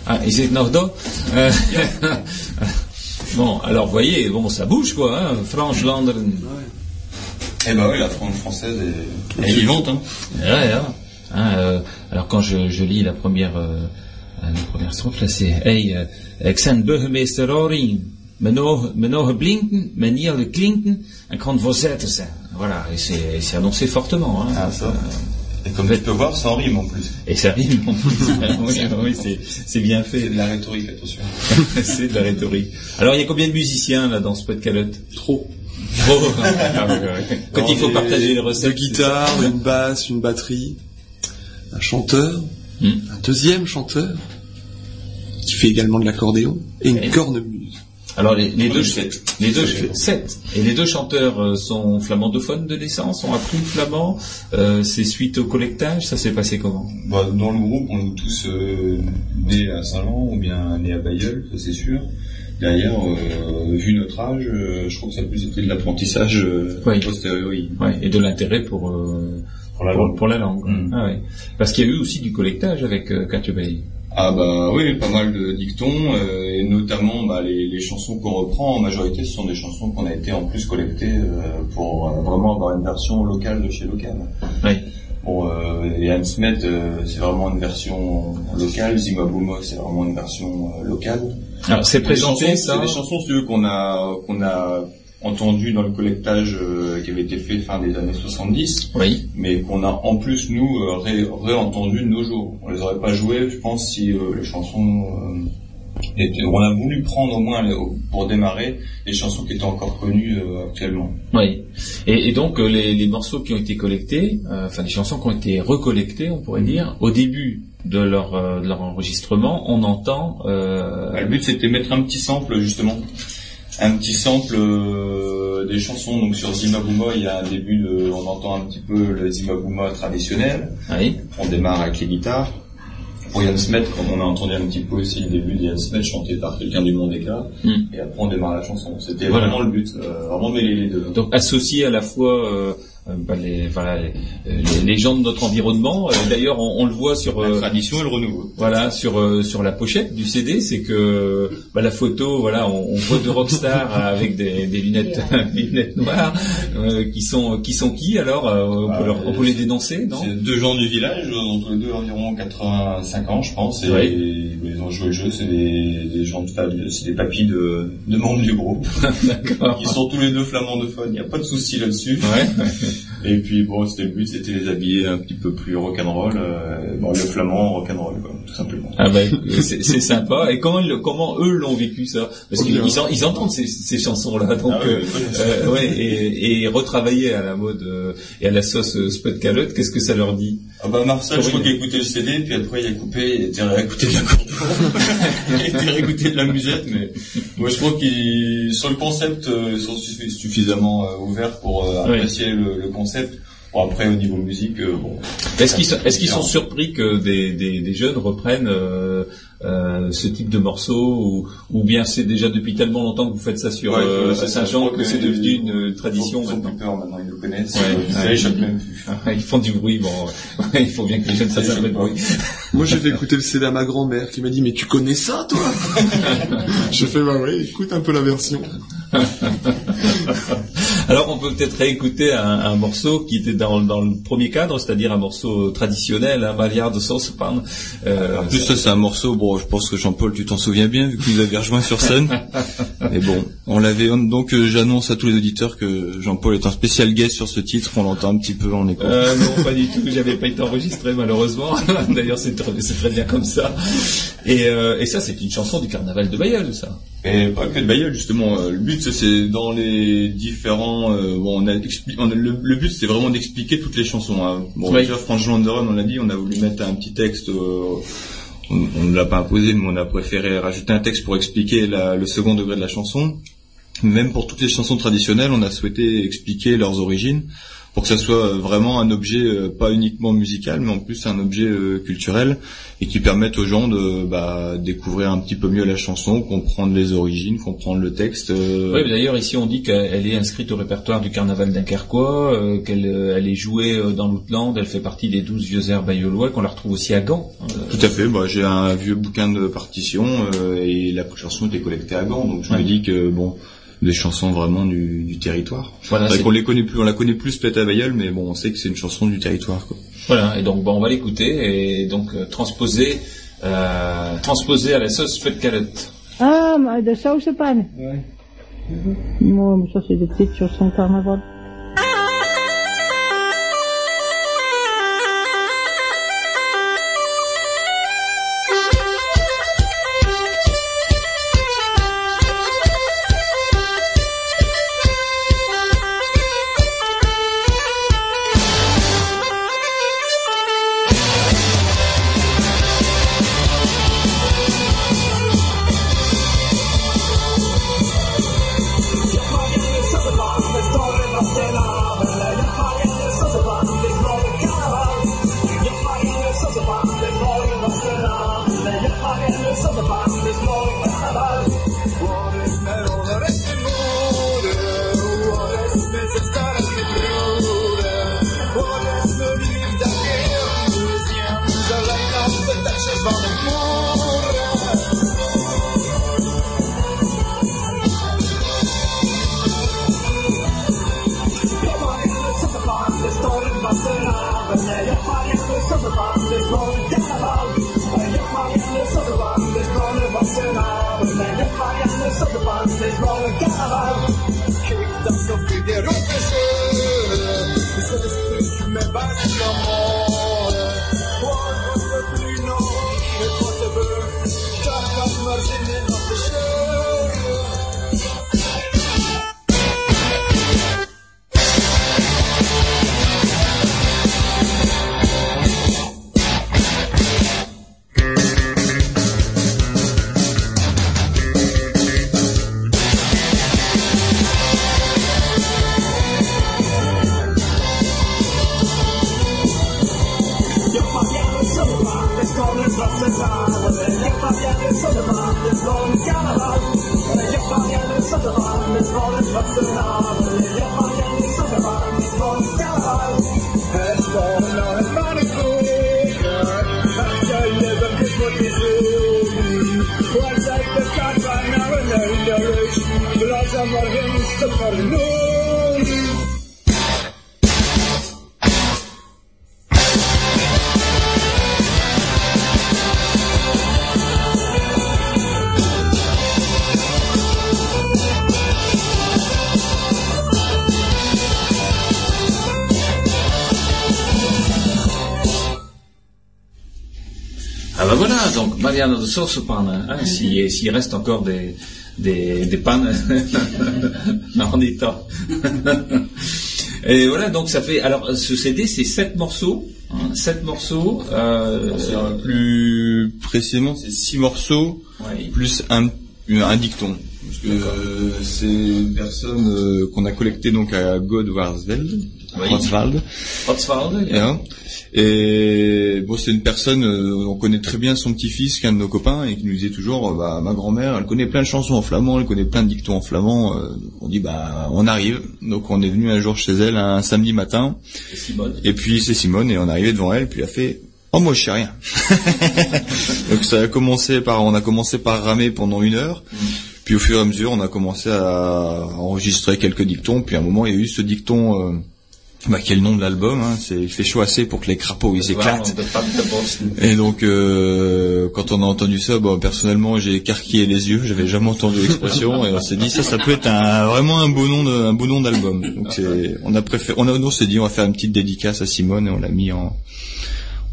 Ah, il zit nog door? Euh, Bon, alors vous voyez, bon, ça bouge quoi, hein, Franche Landeren. Eh ben oui, la frange française est, est vivante. Hein. Ouais, ouais. Hein, euh, alors quand je, je lis la première, euh, la première strophe, là c'est Hey, euh, ik zijn burgemeester Roring, mijn ogen, blinken, mijn nieren klinken, en kan voorzitter zijn. Voilà, et c'est annoncé fortement. Hein. Ah, ça. Et comme tu peux voir, ça en rime en plus. Et ça rime en plus. oui, oui, c'est- bien fait. C'est de la rhétorique, attention. c'est de la rhétorique. Alors il y a combien de musiciens là dans ce pot de calotte? Trop. Trop. Ah. Quand il faut partager les recettes. Deux guitares, une basse, une batterie, un chanteur, Hmm. un deuxième chanteur, qui fait également de l'accordéon, et une Ouais. cornemuse. Alors les, les deux, sept. les deux, sept. Et les deux chanteurs euh, sont flamandophones de naissance, ont appris le flamand. Euh, c'est suite au collectage, ça s'est passé comment? Bah, dans le groupe, on est tous euh, nés à Saint-Jean ou bien nés à Bayeul, ça c'est sûr. Derrière, euh, vu notre âge, je crois que ça a plus été de l'apprentissage Oui. posteriori. Ouais, et de l'intérêt pour Pour la langue. pour la langue. Mm. Ah ouais. Parce qu'il y a eu aussi du collectage avec euh, Katebay. Ah bah oui, pas mal de dictons, euh, et notamment bah, les, les chansons qu'on reprend, en majorité ce sont des chansons qu'on a été en plus collectées euh, pour euh, vraiment avoir une version locale de chez local. Oui. Pour euh, et Hans Smet, euh, c'est vraiment une version locale, Zimbabwe c'est vraiment une version euh, locale. Alors c'est présenté chansons- ça C'est des chansons qu'on a qu'on a entendues dans le collectage euh, qui avait été fait fin des années 70, Oui. mais qu'on a en plus nous euh, ré- réentendues de nos jours. On les aurait pas jouées, je pense, si euh, les chansons euh, étaient. On a voulu prendre au moins pour démarrer les chansons qui étaient encore connues euh, actuellement. Oui. Et, et donc euh, les, les morceaux qui ont été collectés, euh, enfin les chansons qui ont été recollectées, on pourrait dire, au début de leur, euh, de leur enregistrement, on entend. Euh, Bah, le but c'était mettre un petit sample justement, un petit sample euh, des chansons. Donc sur Zimbabwe, il y a un début de, on entend un petit peu le Zimbabwe traditionnel. oui. On démarre avec les guitares. Pour Yann Smet, comme on a entendu un petit peu aussi le début de Yann Smet chanté par quelqu'un du monde éclat, Mm. et après on démarre la chanson. C'était Voilà. vraiment le but, euh, vraiment mêler les deux. Donc associer à la fois euh, bah, les, voilà, les, les- les gens de notre environnement. Euh, D'ailleurs, on, on le voit sur La euh, tradition et le renouveau. voilà sur euh, sur la pochette du CD, c'est que bah, la photo, voilà, on, on voit deux rockstars avec des, des lunettes des lunettes noires euh, qui sont qui sont qui alors euh, on, peut leur- on peut les dénoncer, non C'est deux gens du village, euh, entre les deux environ 85 ans, je pense, et Oui. ils ont joué le jeu, c'est des, des gens de famille, c'est des papis de, de membres du groupe. D'accord. Ils sont tous les deux flamandophones, il n'y a pas de souci là-dessus. Ouais. Et puis bon, c'était le but, c'était les habiller un petit peu plus rock'n'roll, euh, bon, le flamand rock'n'roll, quoi, tout simplement. Ah bah, c'est c'est sympa. Et comment, ils- comment eux l'ont vécu ça? Parce qu'ils ils, en- ils entendent ces, ces chansons-là, donc Ah ouais, euh, euh, ouais, et, et retravailler à la mode euh, et à la sauce euh, spot calotte, qu'est-ce que ça leur dit? Ah bah Marcel, je crois qu'il a écouté le CD, puis après il a coupé, il était réécouté de la il était réécouté de la musette, mais moi je crois qu'ils sur le concept euh, ils sont suffi- suffisamment euh, ouverts pour euh, Oui. apprécier le, le concept. Bon après au niveau musique, euh, bon. Est-ce qu'ils sont, surpris que des, des, des jeunes reprennent euh, euh, ce type de morceaux ou, ou bien c'est déjà depuis tellement longtemps que vous faites ça sur Ouais, euh, je Saint-Jean je que c'est devenu une tradition ils maintenant plus peur maintenant, ils le connaissent. Ouais, ouais. même plus. Ils font du bruit, bon, ouais, il faut bien que les jeunes fassent un peu de bruit. Moi, j'ai fait écouter le CD à ma grand-mère qui m'a dit, mais tu connais ça, toi? J'ai fait, bah ouais, écoute un peu la version. Alors on peut peut-être réécouter un, un morceau qui était dans, dans le premier cadre, c'est-à-dire un morceau traditionnel, un Maillard de saucepan. Euh, En plus, ça, c'est un morceau, bon, je pense que Jean-Paul, tu t'en souviens bien, vu qu'il avait rejoint sur scène. Mais bon, on l'avait, donc, euh, j'annonce à tous les auditeurs que Jean-Paul est un spécial guest sur ce titre, on l'entend un petit peu en écho. Euh, non, pas du tout. J'avais pas été enregistré malheureusement. D'ailleurs, c'est très, c'est très bien comme ça. Et, euh, et ça, c'est une chanson du carnaval de Bayeul, ça. Et pas que de Bayeul, justement. Le but, ça, c'est dans les différents. Euh, bon, on a, expli- on a- le, le but, c'est vraiment d'expliquer toutes les chansons. hein. Bon, déjà, Franz Landeron, on l'a dit, on a voulu mettre un petit texte. euh, on on ne l'a pas imposé, mais on a préféré rajouter un texte pour expliquer la- le second degré de la chanson. Même pour toutes les chansons traditionnelles, on a souhaité expliquer leurs origines pour que ça soit euh, vraiment un objet euh, pas uniquement musical, mais en plus un objet euh, culturel et qui permette aux gens de bah, découvrir un petit peu mieux la chanson, comprendre les origines, comprendre le texte. Oui, d'ailleurs, ici, on dit qu'elle est inscrite au répertoire du carnaval dunkerquois, qu'elle elle est jouée dans l'Outland, elle fait partie des douze vieux airs bayeulois, qu'on la retrouve aussi à Gand. Euh, Tout à fait. Bah, j'ai un vieux bouquin de partition et la chanson était collectée à Gand, donc je me dis que bon, des chansons vraiment du, du territoire. Voilà, c'est vrai c'est- qu'on les connaît plus, on la connaît plus peut-être à Bayeul, mais bon, on sait que c'est une chanson du territoire. Quoi. Voilà, et donc bon, on va l'écouter et donc euh, transposer, euh, transposer à la sauce spot calotte. Ah, de saucepan. Ouais. Moi, mais ça, c'est des petites chansons carnaval. De Sorsopan, hein, s'il s'il reste encore des, des, des pannes en état. Et voilà, donc ça fait. Alors, ce CD, c'est sept morceaux. hein, sept morceaux. Euh, Plus précisément, c'est six morceaux Ouais. plus un, un dicton. Parce que euh, c'est une personne euh, qu'on a collectée donc à Godwarsveld, Oui. Rotswald. Rotswald, Et, hein, et bon, c'est une personne, euh, on connaît très bien son petit-fils, qui est un de nos copains, et qui nous disait toujours, euh, bah, ma grand-mère, elle connaît plein de chansons en flamand, elle connaît plein de dictons en flamand. euh, on dit, bah, on arrive. Donc on est venu un jour chez elle, un samedi matin. Simone. Et puis c'est Simone, et on est arrivé devant elle, puis elle a fait, oh moi je sais rien. Donc ça a commencé par, on a commencé par ramer pendant une heure. Puis au fur et à mesure, on a commencé à enregistrer quelques dictons. Puis à un moment, il y a eu ce dicton, bah, qui est le nom de l'album. Hein, c'est il fait chaud assez pour que les crapauds ils éclatent. Et donc, euh, quand on a entendu ça, bon, personnellement, j'ai écarquillé les yeux. J'avais jamais entendu l'expression, et on s'est dit ça, ça peut être un, vraiment un beau nom, de, un beau nom d'album. Donc, c'est, on a préféré, on, a, on s'est dit, on va faire une petite dédicace à Simone, et on l'a mis en,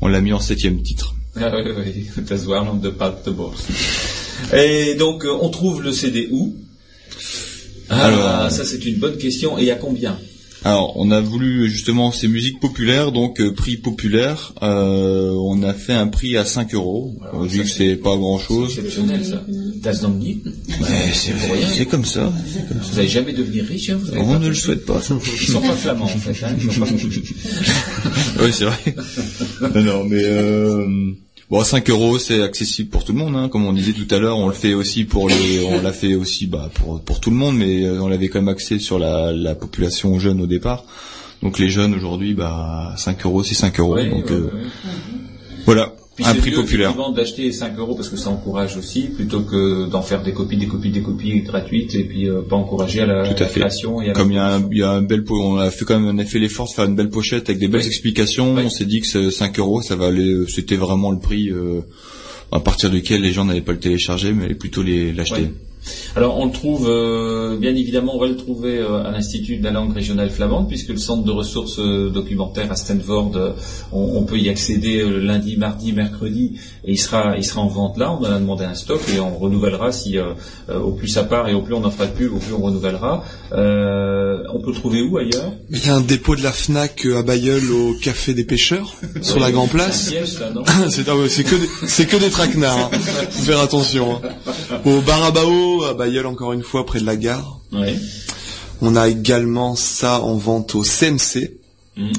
on l'a mis en septième titre. Ah oui, oui, das war noch de de. Et donc, euh, on trouve le CD où? Ah, Alors- ça c'est une bonne question. Et à combien? Alors, on a voulu justement ces musiques populaires, donc euh, prix populaire. euh, on a fait un prix à 5 euros, euh, vu que c'est pas grand chose. Exceptionnel ça. Das. Mais c'est c'est comme ça. Vous n'allez jamais devenir riche, hein, vous On ne le compris. souhaite pas. Ils sont pas flamands en fait. Hein, ils sont pas oui, c'est vrai. non, non, mais euh, bon, 5 euros, c'est accessible pour tout le monde. Hein. Comme on disait tout à l'heure, on le fait aussi pour les, on l'a fait aussi bah, pour pour tout le monde, mais euh, on l'avait quand même axé sur la, la population jeune au départ. Donc les jeunes aujourd'hui, bah 5 euros, c'est 5 euros. Ouais, donc ouais, euh, ouais. voilà, Puis un c'est prix populaire. d'acheter 5 euros parce que ça encourage aussi, plutôt que d'en faire des copies, des copies, des copies gratuites et puis euh, pas encourager à la, Tout à la fait. création. Et à la Comme il y a un, il y a un bel po- on a fait quand même, on a fait l'effort de faire une belle pochette avec des belles explications. On s'est dit que ce 5 euros, ça va aller, euh, c'était vraiment le prix euh, à partir duquel les gens n'allaient pas le télécharger, mais plutôt les l'acheter. Alors on le trouve, euh, bien évidemment, on va le trouver euh, à l'Institut de la langue régionale flamande, puisque le centre de ressources euh, documentaires à Stanford, on, on peut y accéder lundi, mardi, mercredi, et il sera, il sera en vente là. On en a demandé un stock et on renouvellera si, au plus ça part et au plus on en fera de pub, au plus on renouvellera. On peut le trouver où ailleurs? Il y a un dépôt de la Fnac à Bayeul au Café des Pêcheurs, sur la Grand Place. C'est ah ouais, c'est que des, que des traquenards. Hein. Faut faire attention. hein. Au Barabao à Bayeul encore une fois près de la gare. Ouais. On a également ça en vente au CMC. Mhm.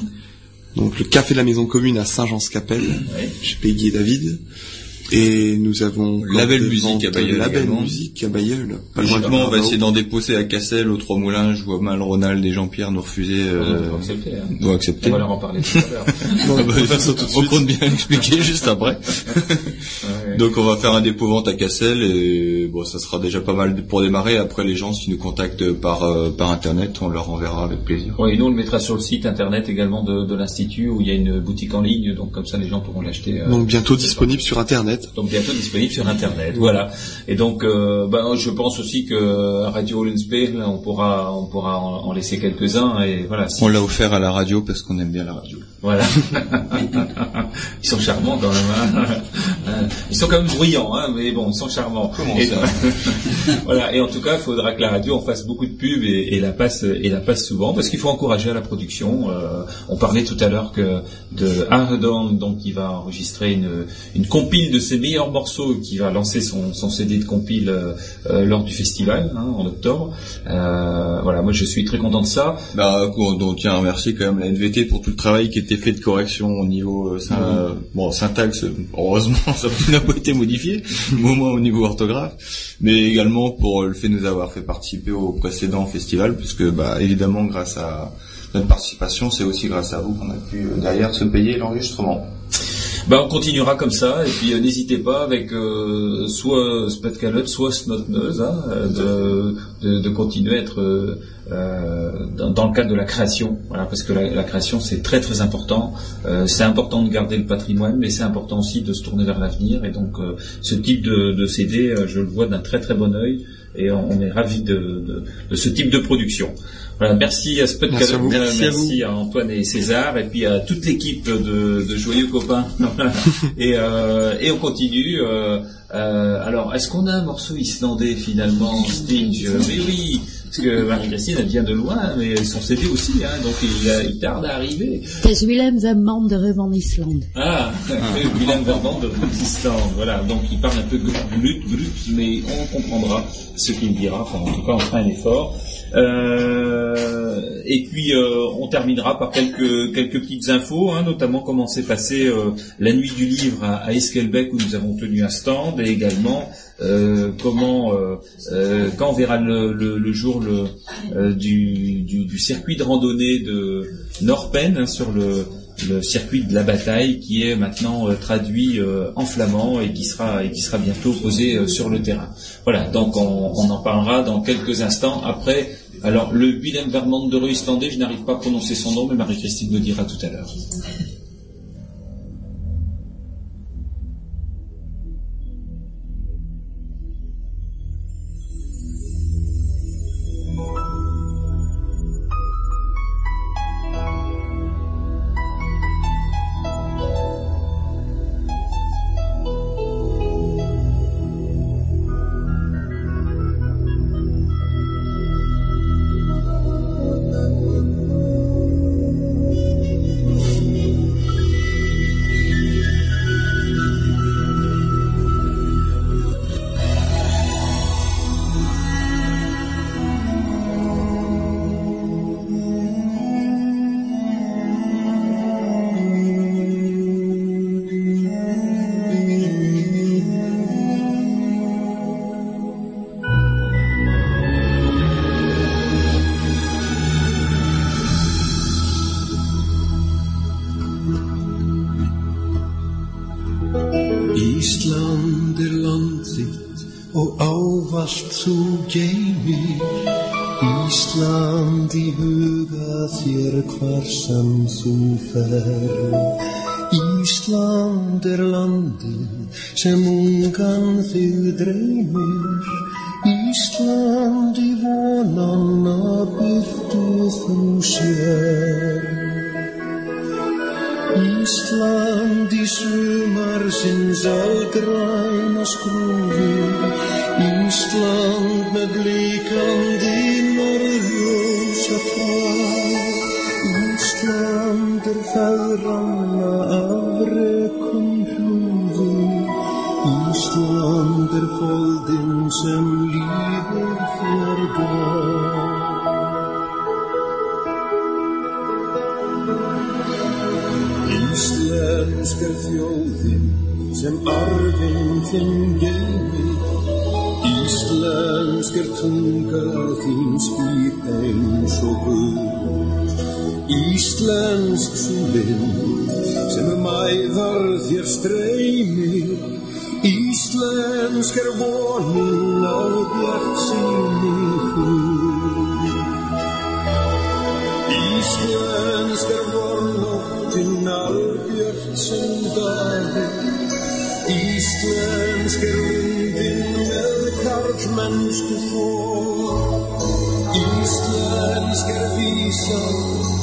Donc le café de la maison commune à Saint-Jean-Scapelle, Ouais. chez Peggy et David. Et nous avons Label Musique à Bayeul Label également. Musique à Bayeul. Pas loin de Logiquement, on va essayer d'en déposer à Cassel, aux Trois Moulins. Je vois mal Ronald et Jean-Pierre nous refuser. On Euh, doit accepter. hein. doit accepter. On va leur en parler tout à l'heure. Ah bah, on on compte bien l'expliquer juste après. Donc on va faire un dépôt vente à Cassel et bon ça sera déjà pas mal pour démarrer. Après les gens s'ils nous contactent par euh, par internet, on leur enverra avec plaisir. Oui, et nous on le mettra sur le site internet également de, de l'institut où il y a une boutique en ligne, donc comme ça les gens pourront l'acheter. euh, Donc bientôt disponible sur internet. Donc bientôt disponible sur internet, voilà. Et donc, euh, ben, je pense aussi que Radio Lenspeil, on pourra, on pourra en, en laisser quelques-uns et voilà. On l'a offert à la radio parce qu'on aime bien la radio. Voilà. ils sont charmants quand même. hein. Euh, Ils sont quand même bruyants, hein, mais bon, ils sont charmants. Comment et, ça voilà. Et en tout cas, il faudra que la radio en fasse beaucoup de pubs et, et la passe et la passe souvent parce qu'il faut encourager à la production. Euh, on parlait tout à l'heure que de Ardon, donc qui va enregistrer une, une compile de ses meilleurs morceaux, qui va lancer son, son CD de compile euh, lors du festival hein, en octobre. Euh, voilà, moi je suis très content de ça. Bah, on on tient à remercier quand même la NVT pour tout le travail qui était fait de correction au niveau euh, syn- euh, bon syntaxe. Heureusement, ça n'a pas été modifié, au moins au niveau orthographe, mais également pour le fait de nous avoir fait participer au précédent festival, puisque bah évidemment grâce à notre participation, c'est aussi grâce à vous qu'on a pu euh, derrière se payer l'enregistrement. Ben, on continuera comme ça, et puis euh, n'hésitez pas avec euh, soit Spetcalot, soit Snotneuse, hein, euh, de, de, de continuer à être euh, euh, dans, dans le cadre de la création, voilà, parce que la, la création c'est très très important. Euh, c'est important de garder le patrimoine, mais c'est important aussi de se tourner vers l'avenir, et donc ce type de, de CD, je le vois d'un très très bon œil, et on, on est ravis de, de, de ce type de production. Voilà, merci à Spud Merci à vous. Calogna, Merci à Antoine et César, et puis à toute l'équipe de, de Joyeux Copains. Et, euh, et on continue. euh, euh, alors, est-ce qu'on a un morceau islandais finalement, Sting Oui, oui, parce que Marie-Christine, elle vient de loin, mais son CD aussi, hein, donc il, a- il tarde à arriver. Is Willem Verman de Reuve Island. Ah, Willem Verband de Pakistan, voilà, donc il parle un peu brut, brut, mais on comprendra ce qu'il dira, enfin en tout cas on fera un effort. Euh, et puis euh, on terminera par quelques quelques petites infos, hein, notamment comment s'est passé euh, la nuit du livre à, à Esquelbec où nous avons tenu un stand, et également euh, comment euh, euh, quand on verra le, le- le jour le, du, du, du circuit de randonnée de Norpen hein, sur le le circuit de la bataille qui est maintenant euh, traduit euh, en flamand et qui sera et qui sera bientôt posé euh, sur le terrain. Voilà, donc on, on en parlera dans quelques instants. Après, alors le Willem Vermand de islandais, je n'arrive pas à prononcer son nom, mais Marie-Christine me dira tout à l'heure. Hvar sem þú fer Ísland er landið sem ungan þig dreymir. Ísland í vonanna byrtu þú sér. Ísland í sumar sinns algræna skrúfi Ísland með blíkandi Ísland er feðranna afrekum hlúði Ísland er foldinn sem lífur þér gaf Íslensk er þjóðin sem arfinn þinn geimi Íslensk er tunga þín spýr eins og guð Íslensk svo vind sem um æðar þér streymir Íslensk er vonin á bjart sinni full. Íslensk er vornóttin albjört sem dagur Íslensk er vindin með karlmennsku fór Íslensk er vísan hinn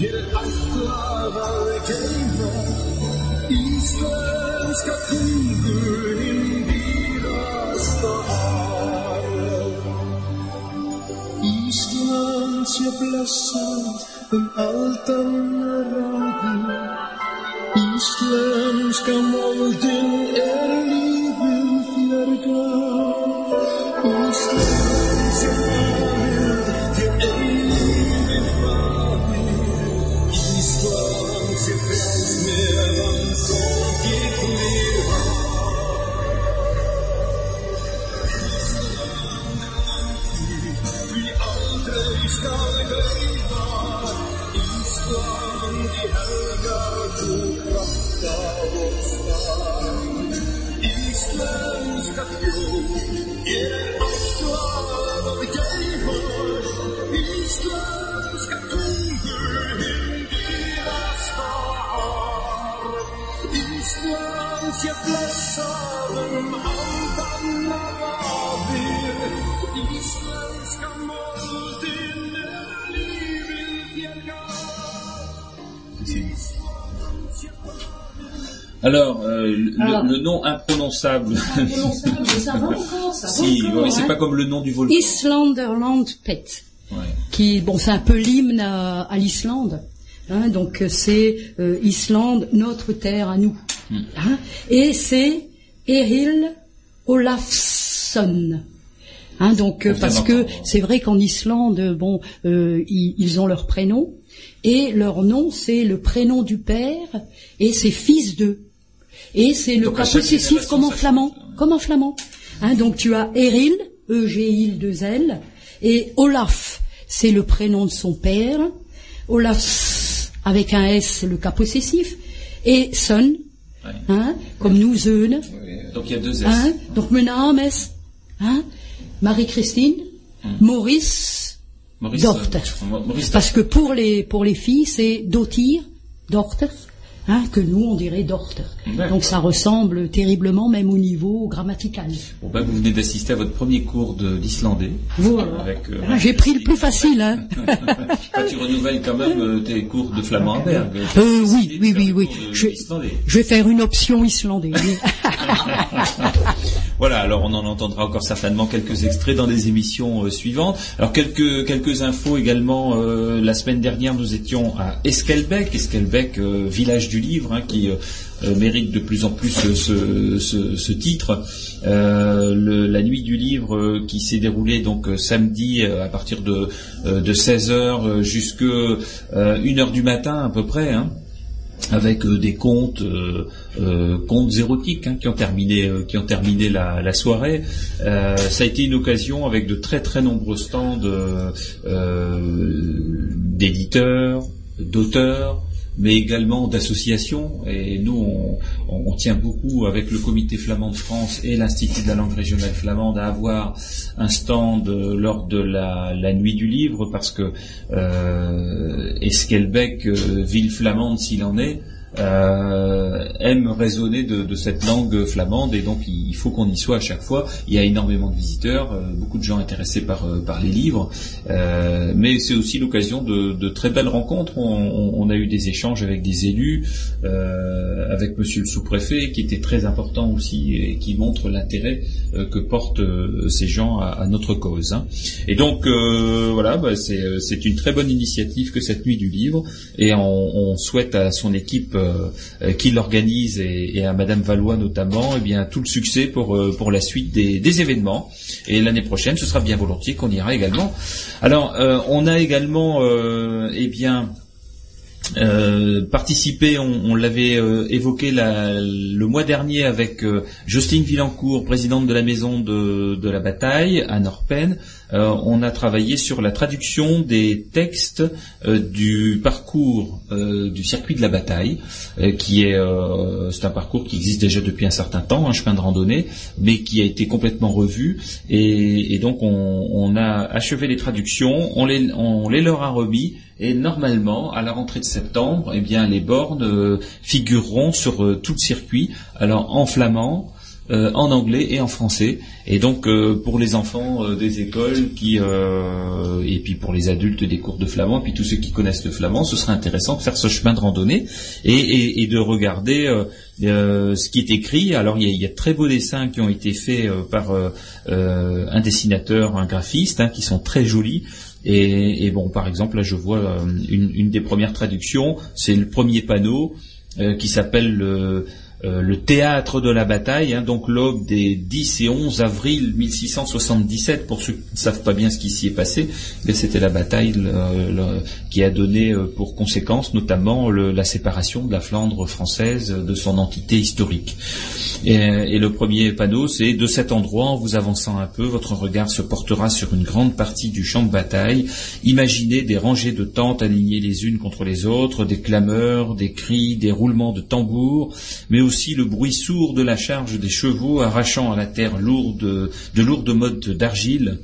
Yer asla vazgeçme İslamska kulgurin biraz daha İslamska blassan în altă nărădă Islamska moldin Alors, euh, le, Alors. le nom imprononçable. ça va encore, ça va si, encore, oui, c'est hein. pas comme le nom du volcan. Islanderland Pet. Qui, bon, c'est un peu l'hymne à, à l'Islande. Hein, donc c'est euh, Islande, notre terre à nous. Hein, et c'est Eril Olafsson. Hein, donc euh, vient parce que c'est vrai qu'en Islande, bon, euh, ils, ils ont leur prénom et leur nom c'est le prénom du père et c'est fils d'eux. Et c'est le cas possessif comme en flamand, comme en flamand. Hein, donc tu as Eril, e g i l 2 l et Olaf, c'est le prénom de son père. Olaf avec un s, c'est le cas possessif. Et son, hein, comme nous Zeun. Donc il y a deux S. Hein, donc is, hein, Marie-Christine, Maurice, Maurice, Dochter. euh, Maurice Parce que pour les, pour les filles, c'est Dotir, Dochter, hein, que nous on dirait. D'accord. Donc ça ressemble terriblement, même au niveau grammatical. Bon, ben, vous venez d'assister à votre premier cours de- d'islandais. Voilà. Euh, Ah, J'ai pris le plus facile, hein. Ah, tu renouvelles quand même euh, tes cours de flamand. Euh, oui, oui, oui, oui. Je, je vais faire une option islandaise. Voilà, alors on en entendra encore certainement quelques extraits dans les émissions euh, suivantes. Alors quelques quelques infos également. euh, la semaine dernière, nous étions à Esquelbec, Esquelbec, euh, village du livre, hein, qui mérite de plus en plus ce, ce- titre. La nuit du livre qui s'est déroulée donc samedi à partir de de 16 h jusque euh, 1 heure du matin à peu près. Hein avec euh, des contes, euh, euh, contes érotiques hein, qui ont terminé, euh, qui ont terminé la, la soirée. Euh, ça a été une occasion avec de très très nombreux stands euh, d'éditeurs, d'auteurs, mais également d'associations. Et nous, on, on- tient beaucoup avec le Comité flamand de France et l'Institut de la langue régionale flamande à avoir un stand euh, lors de la, la nuit du livre parce que euh, Esquelbec, euh, ville flamande s'il en est, euh, aime raisonner de, cette langue flamande et donc il faut qu'on y soit à chaque fois. Il y a énormément de visiteurs, euh, beaucoup de gens intéressés par, euh, les livres, euh, mais c'est aussi l'occasion de, très belles rencontres. On, a eu des échanges avec des élus, avec Monsieur le sous-préfet, qui était très important aussi et qui montre l'intérêt que portent ces gens à, notre cause. hein. Et donc voilà, bah, c'est une très bonne initiative que cette nuit du livre, et on, souhaite à son équipe qui l'organise et, et à Madame Valois notamment, eh bien tout le succès pour euh, pour la suite des, événements. Et l'année prochaine, ce sera bien volontiers qu'on ira également. Alors, euh, on a également, euh, eh bien. Euh, on, l'avait euh, évoqué le mois dernier avec euh, Jocelyne Villancourt, présidente de la maison de, de la bataille à Norpen. Euh, on a travaillé sur la traduction des textes euh, du parcours euh, du circuit de la bataille, qui est un parcours qui existe déjà depuis un certain temps, un chemin de randonnée, mais qui a été complètement revu. Et, donc on, a achevé les traductions, on les, leur a remis. Et normalement, à la rentrée de septembre, eh les bornes figureront sur tout le circuit, alors en flamand, euh, en anglais et en français. Et donc, euh, pour les enfants euh, des écoles, qui euh, et puis pour les adultes des cours de flamand, puis tous ceux qui connaissent le flamand, ce serait intéressant de faire ce chemin de randonnée et, et- et de regarder euh, ce qui est écrit. Alors, il y y a de très beaux dessins qui ont été faits par un dessinateur, un graphiste, hein, qui sont très jolis. Et, et bon, par exemple, là, je vois une, une des premières traductions, c'est le premier panneau qui s'appelle le, euh, le théâtre de la bataille, hein, donc l'aube des 10 et 11 avril 1677. Pour ceux qui ne savent pas bien ce qui s'y est passé, mais c'était la bataille le- le- qui a donné euh, pour conséquence notamment la séparation de la Flandre française de son entité historique. Et, et le premier panneau, c'est de cet endroit, en vous avançant un peu, votre regard se portera sur une grande partie du champ de bataille. Imaginez des rangées de tentes alignées les unes contre les autres, des clameurs, des cris, des roulements de tambours, mais aussi le bruit sourd de la charge des chevaux arrachant à la terre lourde, de lourdes mottes d'argile.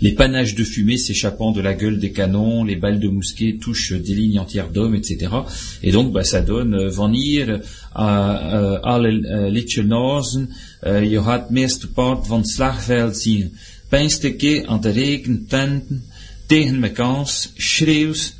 Les panaches de fumée s'échappant de la gueule des canons, les balles de mousquet touchent des lignes entières d'hommes, etc. Et donc, bah, ça donne Vanir, je gaat meeste part van slagveld zien. Pijnsteke aan de regententen, tegen mekaans, schreeuws,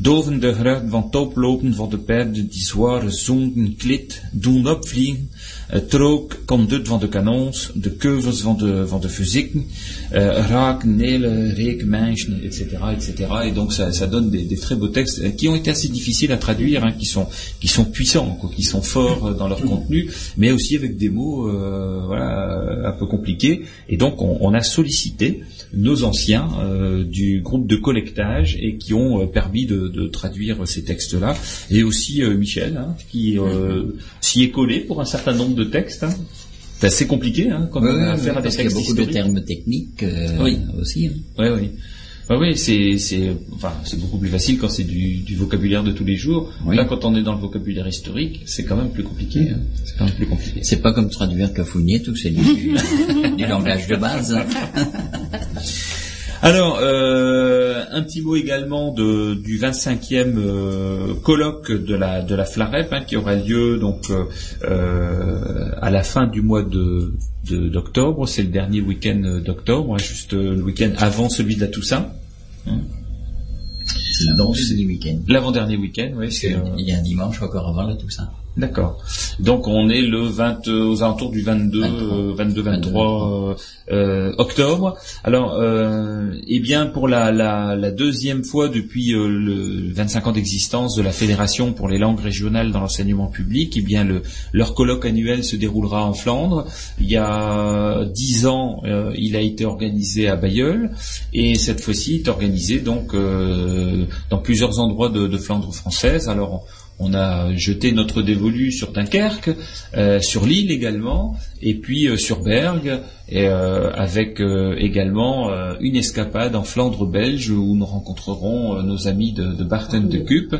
dovende geruchten van toplopen van de paarden die zware zonken klit doen opvliegen, het rook komt uit van de kanons, de keuvels van de, van de fysieken, euh, raken hele reken mensen, etc., etc. Et donc ça, ça donne des, des très beaux textes euh, qui ont été assez difficiles à traduire, hein, qui sont qui sont puissants, quoi, qui sont forts euh, dans leur contenu, mais aussi avec des mots euh, voilà un peu compliqués. Et donc on, on a sollicité nos anciens euh, du groupe de collectage et qui ont euh, permis de, de traduire ces textes-là. Et aussi euh, Michel, hein, qui euh, s'y est collé pour un certain nombre de textes. hein. C'est assez compliqué hein, quand on a affaire à des parce qu'il y a textes beaucoup de termes techniques euh, Oui. aussi. Oui, oui. Ouais, oui, c'est, c'est, enfin, c'est beaucoup plus facile quand c'est du, du vocabulaire de tous les jours. Là, quand on est dans le vocabulaire historique, c'est quand même plus compliqué. hein. C'est quand même plus compliqué. C'est pas comme traduire Cafounier, tout c'est du, du langage de base. Alors, euh, un petit mot également de, du 25e euh, colloque de la de la Flarep hein, qui aura lieu donc euh, à la fin du mois de d'octobre. C'est le dernier week-end d'octobre, hein, juste le week-end avant celui de la Toussaint. Hein. C'est week-end. L'avant-dernier week-end, oui. Il y a un dimanche encore avant tout ça. D'accord. Donc on est le 20 euh, aux alentours du 22 euh, 22 23 euh, octobre. Alors euh, eh bien pour la, la, la deuxième fois depuis euh, le 25 ans d'existence de la Fédération pour les langues régionales dans l'enseignement public, eh bien le leur colloque annuel se déroulera en Flandre. Il y a dix ans, euh, il a été organisé à Bayeul et cette fois-ci il est organisé donc euh, dans plusieurs endroits de, de Flandre française. Alors on a jeté notre dévolu sur Dunkerque, euh, sur Lille également, et puis euh, sur Bergue, et euh, avec également une escapade en Flandre belge où nous rencontrerons nos amis de, de Barten de Cup,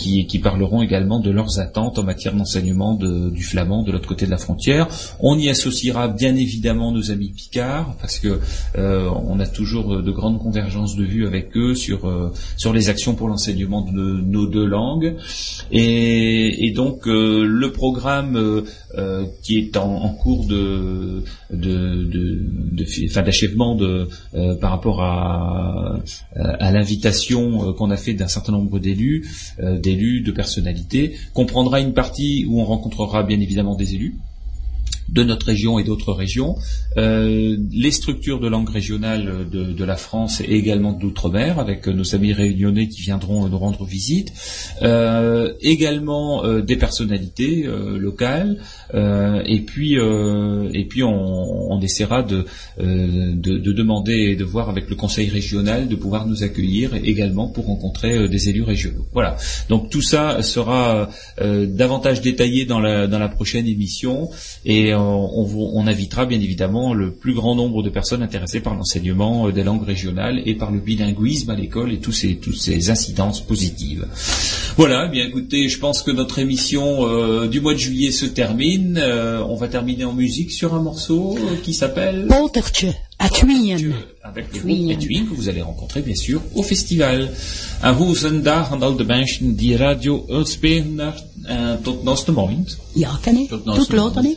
qui, parleront également de leurs attentes en matière d'enseignement de- du flamand de l'autre côté de la frontière. On y associera bien évidemment nos amis picards, parce que on a toujours de grandes convergences de vues avec eux sur sur les actions pour l'enseignement de nos deux langues. Et, donc euh, le programme euh, euh, qui est en, cours de de, de, de fi- enfin, d'achèvement par rapport à à l'invitation qu'on a fait d'un certain nombre d'élus, d'élus, de personnalités, comprendra une partie où on rencontrera bien évidemment des élus de notre région et d'autres régions, euh, les structures de langue régionale de, la France et également d'outre-mer, avec nos amis réunionnais qui viendront nous rendre visite, euh, également euh, des personnalités locales, et puis et puis on, essaiera de, de, de demander et de voir avec le conseil régional de pouvoir nous accueillir également pour rencontrer des élus régionaux. Voilà. Donc tout ça sera davantage détaillé dans la dans la prochaine émission et euh, on, vous- on invitera bien évidemment le plus grand nombre de personnes intéressées par l'enseignement euh, des langues régionales et par le bilinguisme à l'école et tous ces toutes ces incidences positives. Voilà, eh bien écoutez, je pense que notre émission euh, du mois de juillet se termine. Euh, on va terminer en musique sur un morceau qui s'appelle à avec le groupe que vous allez rencontrer bien sûr au festival. Un goede dag aan al de mensen die radio uitspelen. En tot naast de moment. Ja, kan ik? Tot later?